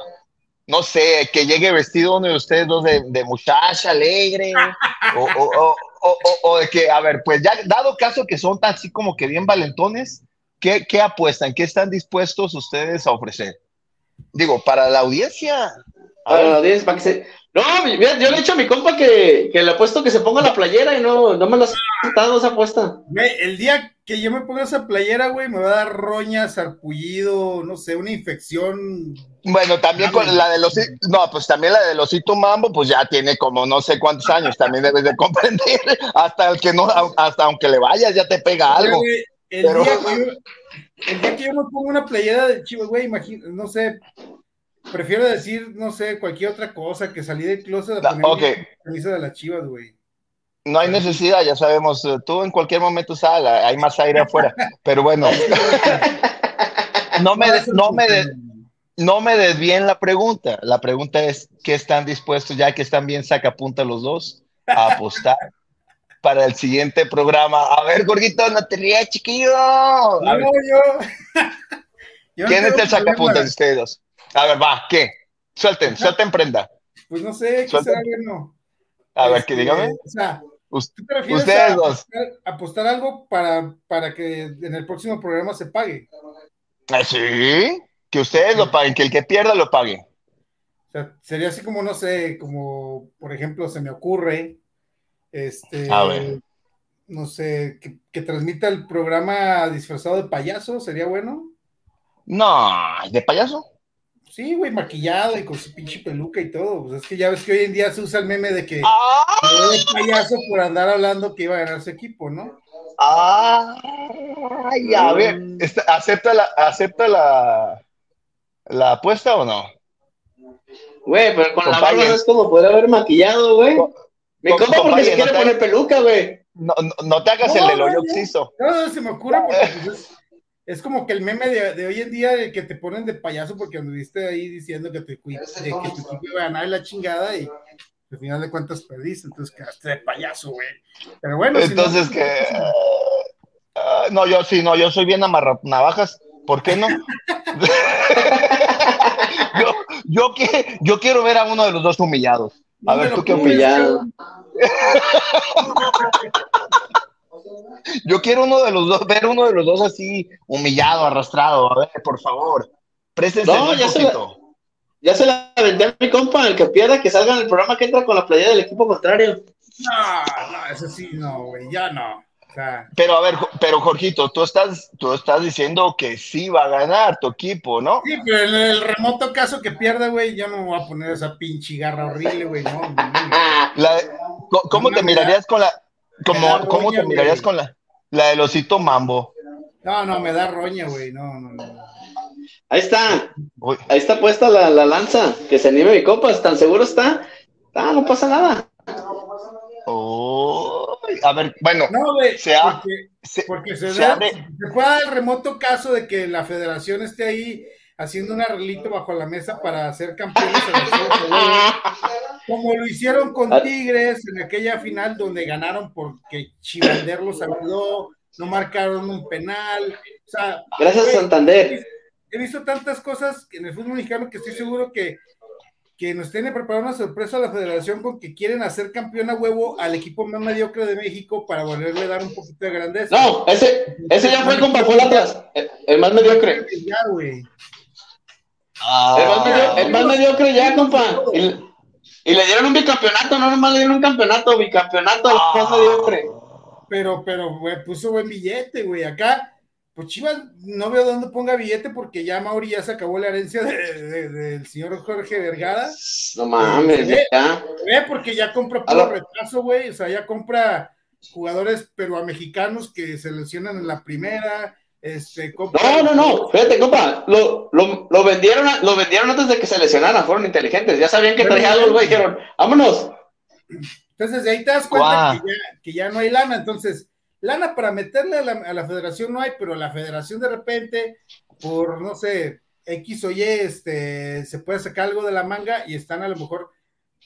No sé, que llegue vestido uno de ustedes dos de, de muchacha alegre o, o- o- o- o- o de que, a ver, pues ya dado caso que son tan así como que bien valentones, ¿qué, qué apuestan? ¿Qué están dispuestos ustedes a ofrecer? Digo, para la audiencia. Para la audiencia, para que se... No, mira, yo le he dicho a mi compa que, que le he puesto que se ponga la playera y no, no me lo ha aceptado esa apuesta. Güey, el día que yo me ponga esa playera, güey, me va a dar roña, sarpullido, no sé, una infección. Bueno, también con la de los no, pues también la del osito mambo, pues ya tiene como no sé cuántos años, también debes de comprender, hasta el que no, hasta aunque le vayas ya te pega algo. El, Pero- día que yo, el día que yo me ponga una playera de Chivas, güey, imagino, no sé, prefiero decir, no sé, cualquier otra cosa que salí del closet a No, la camisa de las Chivas, güey. No hay necesidad, ya sabemos, eh, tú en cualquier momento sal, hay más aire afuera, pero bueno, no me, no me, de- no me desvíen la pregunta, la pregunta es, ¿qué están dispuestos, ya que están bien sacapunta los dos, a apostar para el siguiente programa? A ver, Gorgito, no te rías, chiquillo. A No, ver, yo. yo no ¿Quién es el sacapuntas de ustedes dos? A ver, va, ¿qué? Suelten, suelten prenda. Pues no sé, será bueno. A ver, Este, que dígame. O sea, ¿tú te refieres ustedes a dos. apostar, apostar algo para, para que en el próximo programa se pague? Ah, Sí, que ustedes lo paguen, que el que pierda lo pague. O sea, sería así como, no sé, como, por ejemplo, se me ocurre, este, A ver. no sé, que, que transmita el programa disfrazado de payaso, ¿sería bueno? No, ¿de payaso? Sí, güey, maquillado y con su pinche peluca y todo. Pues es que ya ves que hoy en día se usa el meme de que ¡Ah! de payaso por andar hablando que iba a ganar su equipo, ¿no? Ay, a ver, está- ¿acepta la, acepta la, la apuesta o no? Güey, pero con la barba no es como poder haber maquillado, güey. Co- Mi co- compa porque se no quiere te- poner peluca, güey. No, no, no te hagas No, el del no, hoyo no. oxiso. No, se me ocurre porque pues, es, es como que el meme de, de hoy en día de que te ponen de payaso porque anduviste ahí diciendo que, te, cui- de que tu equipo iba a ganar la chingada y al final de cuentas perdiste, entonces quedaste de payaso, güey. Pero bueno, si no- Entonces que... ah, no, yo sí, no, yo soy bien amarra navajas. ¿Por qué no? yo, yo, que- yo quiero ver a uno de los dos humillados. A No ver, ¿tú qué? Humillado. Yo quiero uno de los dos, ver uno de los dos así humillado, arrastrado. A ver, por favor, préstense No, ya se la-. Ya se la a mi compa, el que pierda que salga en el programa que entra con la playera del equipo contrario. No, no, eso sí, no, güey, ya no. Sea, Pero a ver, pero Jorgito, tú estás, tú estás diciendo que sí va a ganar tu equipo, ¿no? sí, pero en el remoto caso que pierda, güey, yo no me voy a poner esa pinche garra horrible, güey, no. La- ¿Cómo te da- mirarías con la, como, cómo te mirarías güey. con la, la del osito mambo? No, no, me da roña, güey, no, no, no. ahí está, Uy, ahí está puesta la, la lanza. Que se anime mi compa, tan seguro está. Ah, no pasa nada. uy, a ver, bueno, No, güey, Se ha- porque, se- porque se, se da, se puede dar el remoto caso de que la federación esté ahí haciendo un arreglito bajo la mesa para ser campeones como lo hicieron con. Tigres en aquella final donde ganaron porque Chivander los ayudó, no marcaron un penal. O sea, Gracias, güey, Santander. he visto tantas cosas en el fútbol mexicano que estoy seguro que, que nos tiene preparada una sorpresa la federación con que quieren hacer campeón a huevo al equipo más mediocre de México para volverle a dar un poquito de grandeza. No, ese, ese ya fue compa, fue el Atlas. El, el más mediocre. Ya, güey. ah, El más, medio- el más mediocre ya, compa. Y, y le dieron un bicampeonato, no nomás le dieron un campeonato, bicampeonato al más mediocre. Pero, pero, güey, puso buen billete, güey. Acá, pues Chivas, no veo dónde ponga billete porque ya Mauri ya se acabó la herencia de- de- del señor Jorge Vergara. No mames, ya. Ve, porque ya compra lo- retraso, güey. O sea, ya compra jugadores peruamexicanos que se lesionan en la primera. Este, compra- No, no, no, fíjate, compa, lo, lo, lo vendieron, a- lo vendieron antes de que se lesionaran, fueron inteligentes, ya sabían que traía algo, güey, dijeron, vámonos. Entonces, de ahí te das cuenta Guau. que, ya, que ya no hay lana. Entonces, lana para meterle a la, a la federación no hay, pero la federación de repente, por no sé, X o Y, este, se puede sacar algo de la manga y están a lo mejor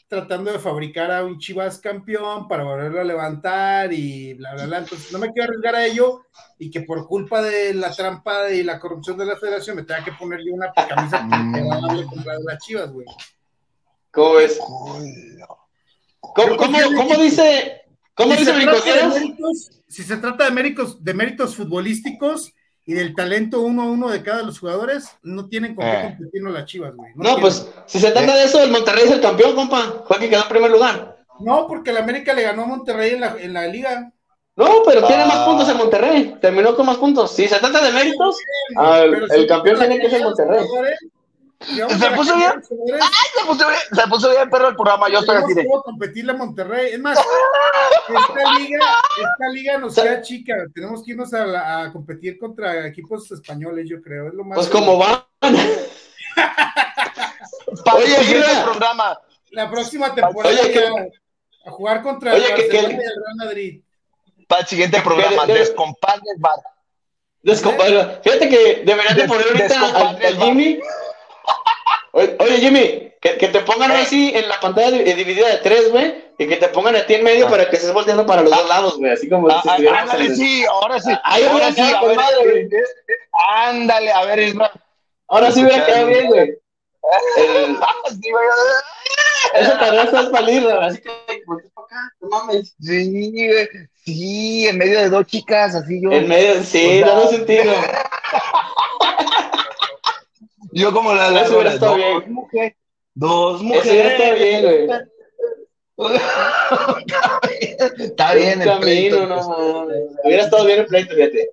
tratando de fabricar a un Chivas campeón para volverlo a levantar y bla, bla, bla. Entonces no me quiero arriesgar a ello y que por culpa de la trampa y la corrupción de la federación me tenga que ponerle una camisa que va a comprar las Chivas, güey. ¿Cómo ves? ¿Cómo, cómo, cómo dice, cómo Si dice se, mi trata de consejero? méritos, si se trata de méritos, de méritos futbolísticos y del talento uno a uno de cada de los jugadores, no tienen con qué Eh. competir las Chivas, güey. No, pues, si se trata de eso, el Monterrey es el campeón, compa. Fue el que quedó en primer lugar. No, porque el América le ganó a Monterrey en la, en la liga. No, pero tiene Ah. más puntos el Monterrey. Terminó con más puntos. Si se trata de méritos, ah, el, el campeón tiene que ser Monterrey. ¿Se puso bien? Se puso bien, se puso bien perro el programa, yo estoy así de. competirle a Monterrey. Es más, esta liga, esta liga nos queda chica. Tenemos que irnos a, la- a competir contra equipos españoles, yo creo. Es lo más Pues como van. Para Oye, el programa. La próxima temporada Oye, que- a jugar contra Oye, el que- Barcelona que- y el Real Madrid. Para el siguiente programa, descompadres bar. Descompadre. Fíjate que deberías de poner ahorita al Jimmy. Oye, Jimmy, que, que te pongan Eh. así en la pantalla di- dividida de tres, güey, y que te pongan a ti en medio Ah. para que estés volteando para los dos lados, güey, así como Ah, si ah, ándale, el- sí, ahora sí. Ahí ahora sí, a ver, madre, güey. eh, eh, ándale, a ver, Isra. Ahora sí hubiera quedado bien, güey. El, Sí, güey. ese tardazo es para Lira, así que volteas para acá, no mames. Sí, güey. sí, en medio de dos chicas, así yo. En medio, sí, dando sentido. Yo como la Eso hubiera dos bien. mujeres. Dos Eso estado bien, mujeres. güey. Está bien, el camino, pleito, no pues. Hubiera estado bien el pleito, fíjate.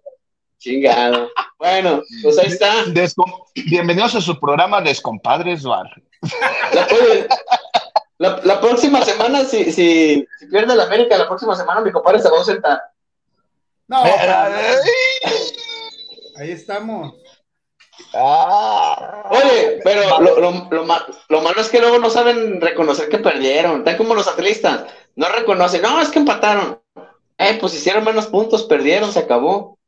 Chingado. Bueno, pues ahí está. Descom- Bienvenidos a su programa Descompadres Bar. La, la, la próxima semana, si, si, si pierde la América, la próxima semana mi compadre se va a ausentar. No, ahí estamos. Ah. Oye, pero lo, lo, lo, ma- lo malo es que luego no saben reconocer que perdieron. Están como los atletas. No reconocen. No, es que empataron. Eh, pues hicieron menos puntos, perdieron, se acabó.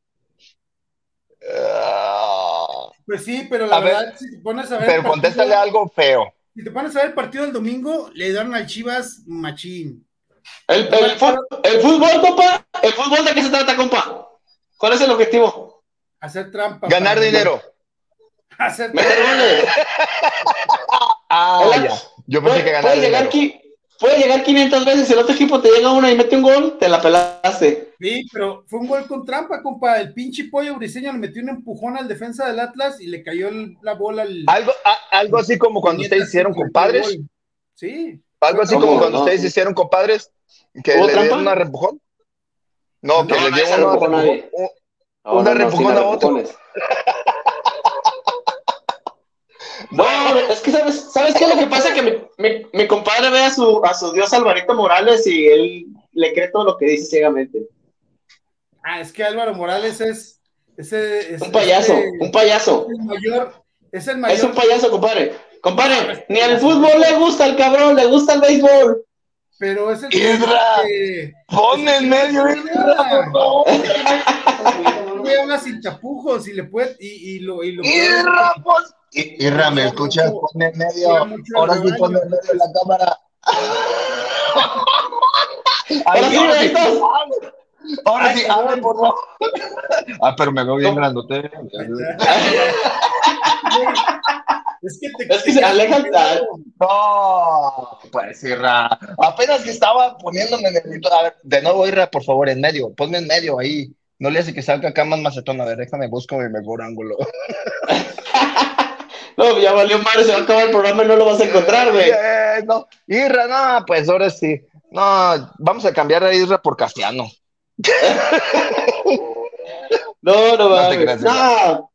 Ah. Pues sí, pero la A ver, verdad, si te pones a ver. Pero el partido- contéstale algo feo. Si te pones a ver el partido del domingo, le dieron al Chivas machín. El, el, fu- el fútbol, compa. ¿El fútbol de qué se trata, compa? ¿Cuál es el objetivo? Hacer trampa. Ganar dinero. Hacer Meter goles. Ah, ya. Yo pensé que Puede, ganar puede llegar, puede llegar 500 veces. El otro equipo te llega una y mete un gol, te la pelaste. Sí, pero fue un gol con trampa, compa. El pinche pollo briseño le metió un empujón al defensa del Atlas y le cayó el- la bola al. Algo, a- algo así como cuando ustedes hicieron compadres. Sí. Algo así como cuando No. ustedes hicieron compadres. Que ¿Hubo le trampa? dieron una repujón. No, que No, le dieron una repujón. No, Una no, no, repujón a otro. repujones. No, es que sabes, ¿sabes qué es lo que pasa? Que mi, mi, mi compadre ve a su, a su dios Alvarito Morales y él le cree todo lo que dice ciegamente. Ah, es que Álvaro Morales es. Ese, es Un payaso, ese- un payaso. es el mayor. Es el mayor. Es un payaso, compadre. Compadre, ni al fútbol le gusta el cabrón, le gusta el béisbol. Pero es el que. Ponme en medio, favor. Güey, habla sin tapujos y le puede. Y, y lo. Y lo Irra, pues. I- Irra, ¿me escuchas? Ponme en medio. Ahora sí en medio de la cámara. Ahora sí, ahora sí. Benito. Ahora sí, abre, por favor. Ah, pero me veo bien grandote. Es que te. Es que se aleja- No, pues Irra. Apenas que estaba poniéndome en el. A ver, de nuevo, Irra, por favor, en medio. Ponme en medio ahí. No le hace que salga acá más macetón. A ver, déjame, busco mi mejor ángulo. No, ya valió madre, se va a acabar el programa y no lo vas a encontrar, güey. Eh, no, Irra, no, pues ahora sí. No, vamos a cambiar a Irra por Castiano. No, no No mames. creas, No.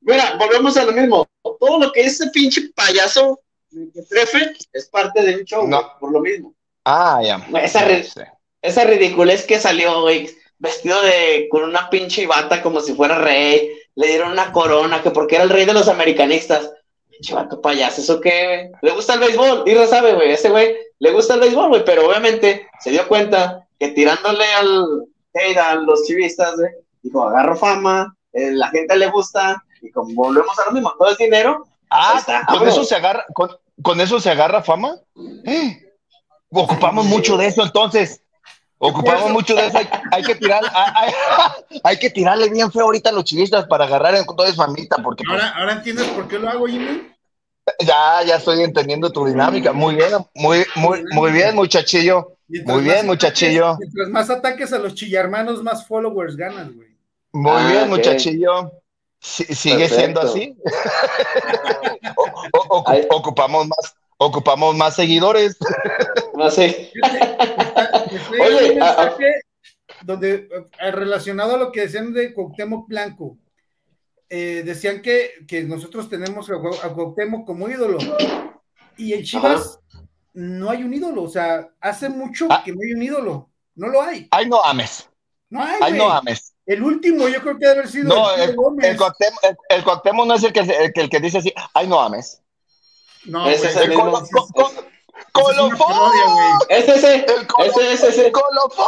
Mira, volvemos a lo mismo. Todo lo que es ese pinche payaso de trefe es parte de un show, No. por lo mismo. Ah, ya. Esa ri-. Esa ridiculez que salió, güey, vestido de con una pinche bata como si fuera rey, le dieron una corona, que porque era el rey de los americanistas. Pinche vato payaso, ¿eso qué, güey? Le gusta el béisbol, y lo sabe, güey, ese güey le gusta el béisbol, güey, pero obviamente se dio cuenta que tirándole al a los chivistas, güey, dijo, agarro fama, eh, la gente le gusta, y como volvemos a lo mismo, todo es dinero, Ah, está, ¿con vámonos. eso se agarra, con, con eso se agarra fama? Eh, ocupamos mucho de eso entonces. Ocupamos mucho de eso. Hay, hay que tirar, hay, hay- hay que tirarle bien feo ahorita a los chivistas para agarrar en toda esa famita, porque pues, Ahora, ahora entiendes por qué lo hago, Jimmy. ya, ya estoy entendiendo tu dinámica. Muy bien, muy, muy, muy bien, muchachillo. Mientras Muy bien, muchachillo. Mientras más ataques a los chillarmanos, más followers ganas, güey. Muy Ah, bien, muchachillo. Si- ¿Sigue siendo así? O- o- ocupamos más, ocupamos más seguidores. No sé. Me Oye, un a- donde, eh, relacionado a lo que decían de Cuauhtémoc Blanco, eh, decían que, que nosotros tenemos a, a Cuauhtémoc como ídolo. Y en Chivas no hay un ídolo. O sea, hace mucho Ah. que no hay un ídolo. No lo hay. Ay, no ames. No hay, Ay, no ames. El último yo creo que debe haber sido No, el el, el, Cuauhtémoc, el, el Cuauhtémoc no es el que, el que, el que dice así, ay, no ames. No, Ese es el ese mismo. es- Colo- co- co- ese es Colofón. Es. El colo- Ese, ese, ese. colofón.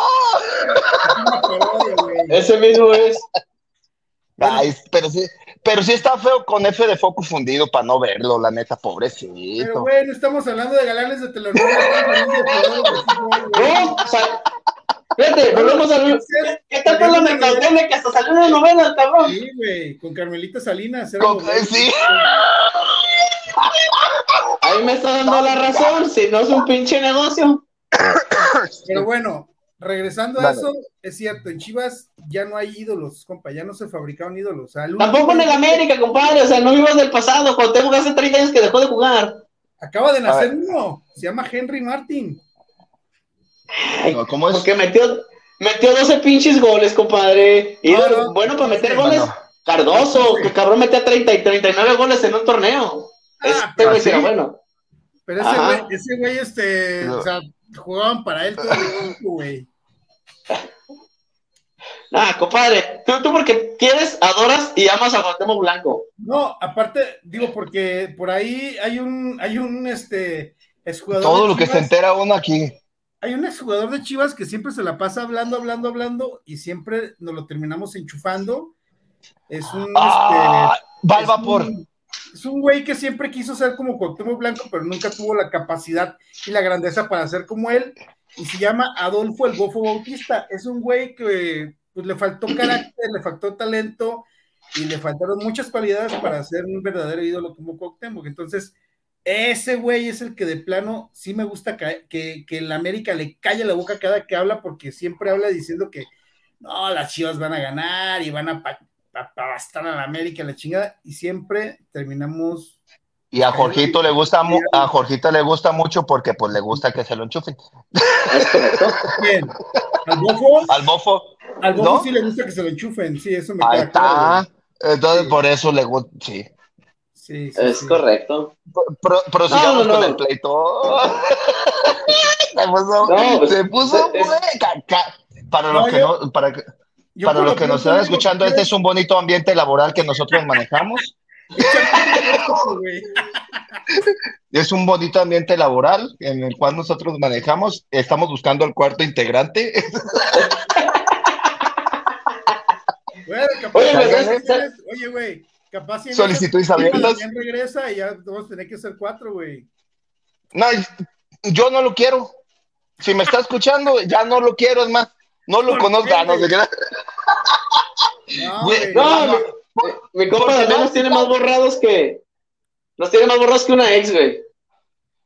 Es. Ese mismo es. Ay, pero sí, pero sí está feo con F de foco fundido para no verlo, la neta, Pero, pobrecito. güey, no estamos hablando de galanes de telenovela. No, o sea, fíjate, volvemos a ver. ¿Qué tal con la mercadotecnia que hasta salió una novela, el cabrón? Sí, güey, con Carmelita Salinas. Con- sí. Ahí me está dando la razón, si no es un pinche negocio. Pero bueno, regresando a eso, es cierto, en Chivas ya no hay ídolos, compa, ya no se fabricaron ídolos. O sea, el Tampoco en el América, compadre, o sea, no vivas del pasado, cuando tengo hace 30 años que dejó de jugar. Acaba de nacer A uno, se llama Henry Martin. Ay, ¿Cómo es? Porque metió, metió 12 pinches goles, compadre. Y No, no. bueno para meter goles. Cardoso, que cabrón metía 30 y 39 goles en un torneo. Este pero güey ¿sí? era bueno. Pero ese güey, ese güey, este, No. o sea, jugaban para él todo el equipo, güey. Ah, compadre, tú, tú porque quieres, adoras y amas a Cuauhtémoc Blanco. No, aparte, digo, porque por ahí hay un, hay un, este, exjugador Todo lo que se Chivas- entera uno aquí. Hay un exjugador de Chivas que siempre se la pasa hablando, hablando, hablando y siempre nos lo terminamos enchufando. Es un, Ah, va al este, es vapor. un- es un güey que siempre quiso ser como Cuauhtémoc Blanco, pero nunca tuvo la capacidad y la grandeza para ser como él. Y se llama Adolfo el Bofo Bautista. Es un güey que pues, le faltó carácter, le faltó talento y le faltaron muchas cualidades para ser un verdadero ídolo como Cuauhtémoc. Entonces, ese güey es el que de plano sí me gusta que, que, que el América le calle la boca cada que habla, porque siempre habla diciendo que no, las chivas van a ganar y van a pastar a la América la chingada, y siempre terminamos. Y a Jorgito le gusta a Jorgito le gusta mucho porque pues le gusta que se lo enchufen. Es. Bien, al bofo, Al bofo, al bofo ¿no? sí le gusta que se lo enchufen, sí, eso me ahí queda claro, está. Entonces Sí. por eso le gusta, sí. Sí, sí, Es sí. correcto. Pro- prosigamos No, no, con el pleito. se puso, No, pues, se puso es- ca- para No, los que yo- no, para, que- Yo para los lo que nos están escuchando, que este es un bonito ambiente laboral que nosotros manejamos. Es un bonito ambiente laboral en el cual nosotros manejamos. Estamos buscando el cuarto integrante. Bueno, capaz Oye, esas- oye, güey, capaz si Solicitudes abiertas. regresa y ya vamos a tener que ser cuatro, güey. No, yo no lo quiero. Si me está escuchando, ya no lo quiero, es más, no lo ¿Por conozco. qué, Ah, no sé güey? qué. No, Güey, güey. No, no, mi, mi compa también no- nos tiene más borrados que. Nos tiene más borrados que una ex, güey.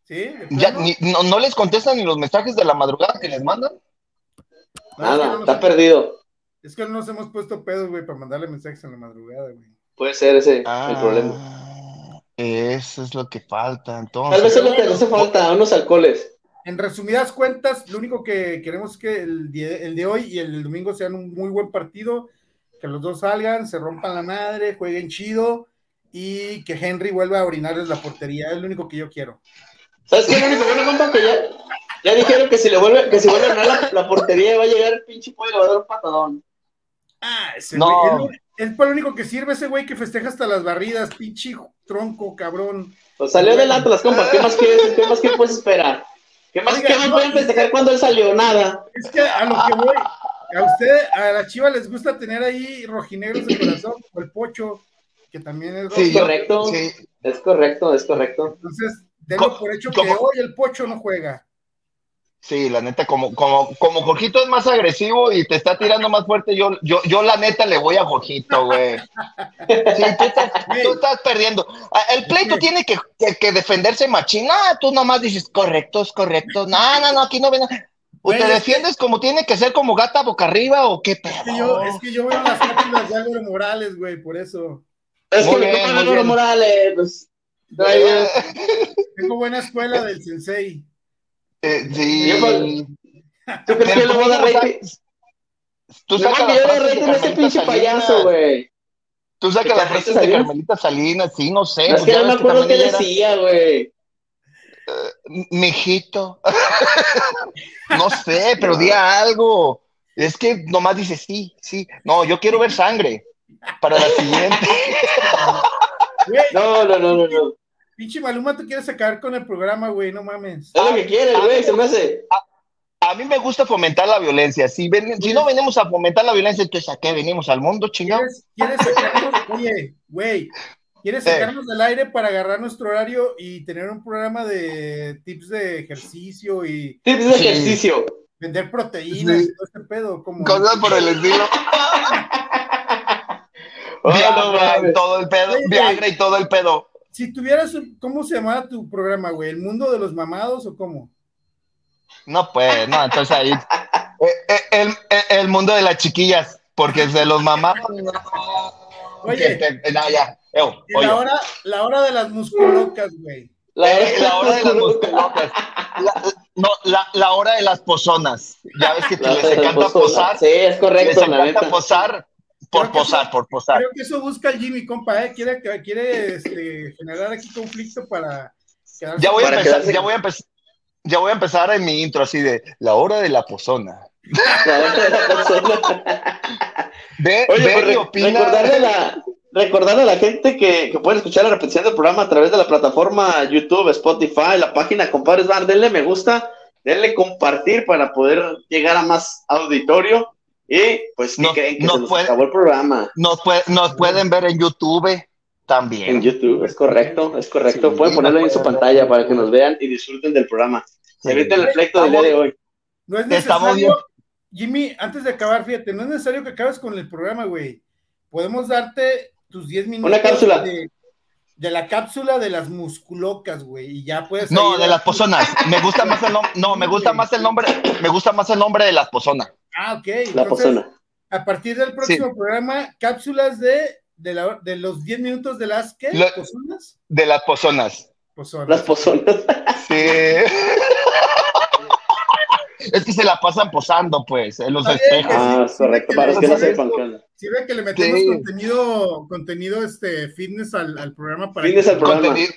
¿Sí? ¿De Ya, ni- no, no les contestan ni los mensajes de la madrugada que les mandan. No, es que Nada, está hemos- perdido. Es que no nos hemos puesto pedos, güey, para mandarle mensajes en la madrugada, güey. Puede ser ese Ah, el problema. Eso es lo que falta, Tal entonces. vez es lo que hace falta, unos alcoholes. En resumidas cuentas, lo único que queremos es que el, de hoy y el domingo sean un muy buen partido, que los dos salgan, se rompan la madre, jueguen chido y que Henry vuelva a orinarles la portería. Es lo único que yo quiero. ¿Sabes qué? Lo único bueno, compa, que ya, ya dijeron que si le vuelve, que si vuelve a ganar la, la portería va a llegar el pinche pollo y le va a dar un patadón. Ah, ese No. güey. Es, para lo único que sirve ese güey que festeja hasta las barridas, pinche tronco, cabrón. Pues salió del Atlas, compa. ¿Qué más quieres? ¿Qué más que puedes esperar? ¿Qué más, Oiga, ¿qué más no, pueden festejar cuando él salió? Nada. Es que a lo que voy, a usted, a la chiva les gusta tener ahí rojinegros de corazón, como el pocho, que también es rojo. Sí, correcto. sí. Es correcto, es correcto. Entonces, Co- por hecho ¿cómo? que hoy el pocho no juega. Sí, la neta, como, como, como Jorgito es más agresivo y te está tirando más fuerte, yo, yo, yo la neta le voy a Jorgito, güey. Sí, tú estás, tú estás perdiendo. Ah, El pleito tiene que, que, que defenderse machina. Tú nomás dices, correcto, es correcto. No, no, no, aquí no ven. O te defiendes como tiene que ser como gata boca arriba o qué Es que pedo. yo, es que yo veo las cápsulas de Álvaro Morales, güey, por eso. Es Muy que bien, compadre muy Álvaro. Morales, pues. Tengo buena escuela del sensei. Eh, sí. Yo, ¿Tú crees que Pero le voy a dar. Tú sacas a las dar frases de ese Carmelita pinche Salinas. payaso, güey. Tú ¿De sacas las frases de? Carmelita Salinas, sí, no sé. Es pues que no me acuerdo qué decía, güey. Mijito. no sé, pero di algo. Es que nomás dice sí, sí. No, yo quiero ver sangre para la siguiente. No, no, no, no, no. Pinche Maluma, tú quieres acabar con el programa, güey, no mames. Es lo que quiere, güey, se me hace. A mí me gusta fomentar la violencia. Si, ven- si no venimos a fomentar la violencia, entonces ¿a qué venimos al mundo, chingado? ¿Quieres, quieres sacarnos, oye, güey, quieres Eh. sacarnos del aire para agarrar nuestro horario y tener un programa de tips de ejercicio y Tips de Sí. ejercicio. vender proteínas Sí. y todo este pedo? Como, Cosas por el estilo. Oh, no Viagra y mames. todo el pedo. Viagra y todo el pedo. Si tuvieras, un- ¿cómo se llamaba tu programa, güey? ¿El mundo de los mamados o cómo? No, pues, no, entonces ahí. eh, eh, El, el- el mundo de las chiquillas, porque de los no. Oye. Que te- no, ya. Y oye. la hora, la hora de las musculocas, güey. La, Eh, la hora de las musculocas. La, no, la, la hora de las pozonas. Ya ves que te La- les encanta la- posar. Sí, es Les correcto, la encanta neta. posar por Creo posar, eso- por posar. Creo que eso busca el Jimmy, compa, ¿eh? Quiere, quiere este, generar aquí conflicto para quedarse Ya voy a Para empezar, quedarse- ya voy a empezar. Ya voy a empezar en mi intro así de la hora de la pozona. La hora de la. Ve, Oye, ve pues, y re- opina. recordarle, a la, recordarle a la gente que, que pueden escuchar la repetición del programa a través de la plataforma YouTube, Spotify, la página Compadres Bar. Denle me gusta, denle compartir para poder llegar a más auditorio. Y pues, ¿qué No- creen que se nos puede- acabó el programa? Nos, pue- nos pueden ver en YouTube también. En YouTube, es correcto, es correcto. Sí, Pueden ponerlo ahí en su puede- pantalla para que nos vean y disfruten del programa. Sí. Eviten el pleito del día de hoy. No es necesario, Jimmy, antes de acabar, fíjate, no es necesario que acabes con el programa, güey. Podemos darte tus 10 minutos Una cápsula. De, de la cápsula de las musculocas, güey, y ya puedes. No, de las pozonas. Me gusta más el nombre. No, me gusta más el nombre. Me gusta más el nombre de las pozonas. Ah, ok. La entonces, pozona. A partir del próximo programa, cápsulas de, de, la- de los 10 minutos de las ¿qué? Lo- ¿Pozonas? De las pozonas. Pozonas. Las pozonas. Sí. Es que se la pasan posando, pues, en los Está bien, espejos. Ah, correcto. Para que no sepan. ¿qué Sirve que le metemos Sí. contenido, contenido este, fitness al, al programa para Fitness que- al programa. Contenido,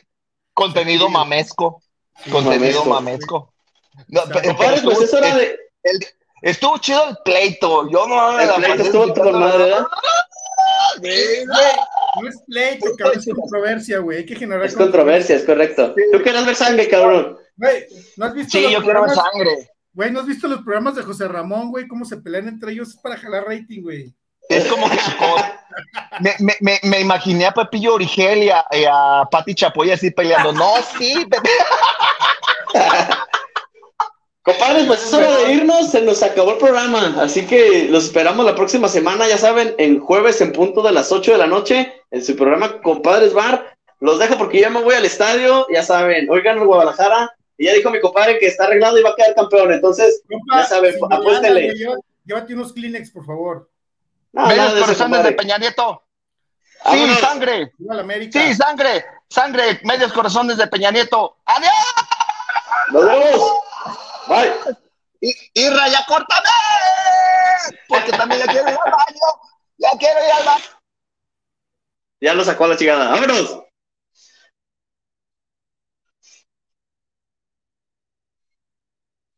contenido mamesco. Sí, Contenido mamesco. mamesco. No, pero pues es hora de. el- estuvo chido el pleito. Yo no me El la pleito estuvo con madre, ¿verdad? Sí, No es pleito, cabrón, es controversia, güey. Hay que generar Es controversia, es correcto. Tú quieres ver sangre, cabrón. Güey, ¿no has visto Sí, los yo quiero ver programas? sangre. Güey, ¿no has visto los programas de José Ramón, güey? Cómo se pelean entre ellos Es para jalar rating, güey. Es como que me, me, me, me imaginé a Pepillo Origel y a, y a Pati Chapoy así peleando. No, sí, Pepe. Compadres, pues es hora de irnos, se nos acabó el programa, así que los esperamos la próxima semana, ya saben, en jueves en punto de las 8 de la noche, en su programa Compadres Bar. Los dejo porque ya me voy al estadio, ya saben, oigan el Guadalajara, y ya dijo mi compadre que está arreglado y va a quedar campeón, entonces, Compa, Ya sabe, sin apuéstele. Llévate unos Kleenex, por favor. no, Medios nada de eso, corazones de compadre. Peña Nieto. Sí, Vámonos. sangre. Sí, sangre. Sangre. Medios corazones de Peña Nieto. ¡Adiós! Nos vemos. Bye. Y, raya, córtame. Porque también ya quiero ir al baño. Ya quiero ir al baño. Ya lo sacó la chingada. Vámonos.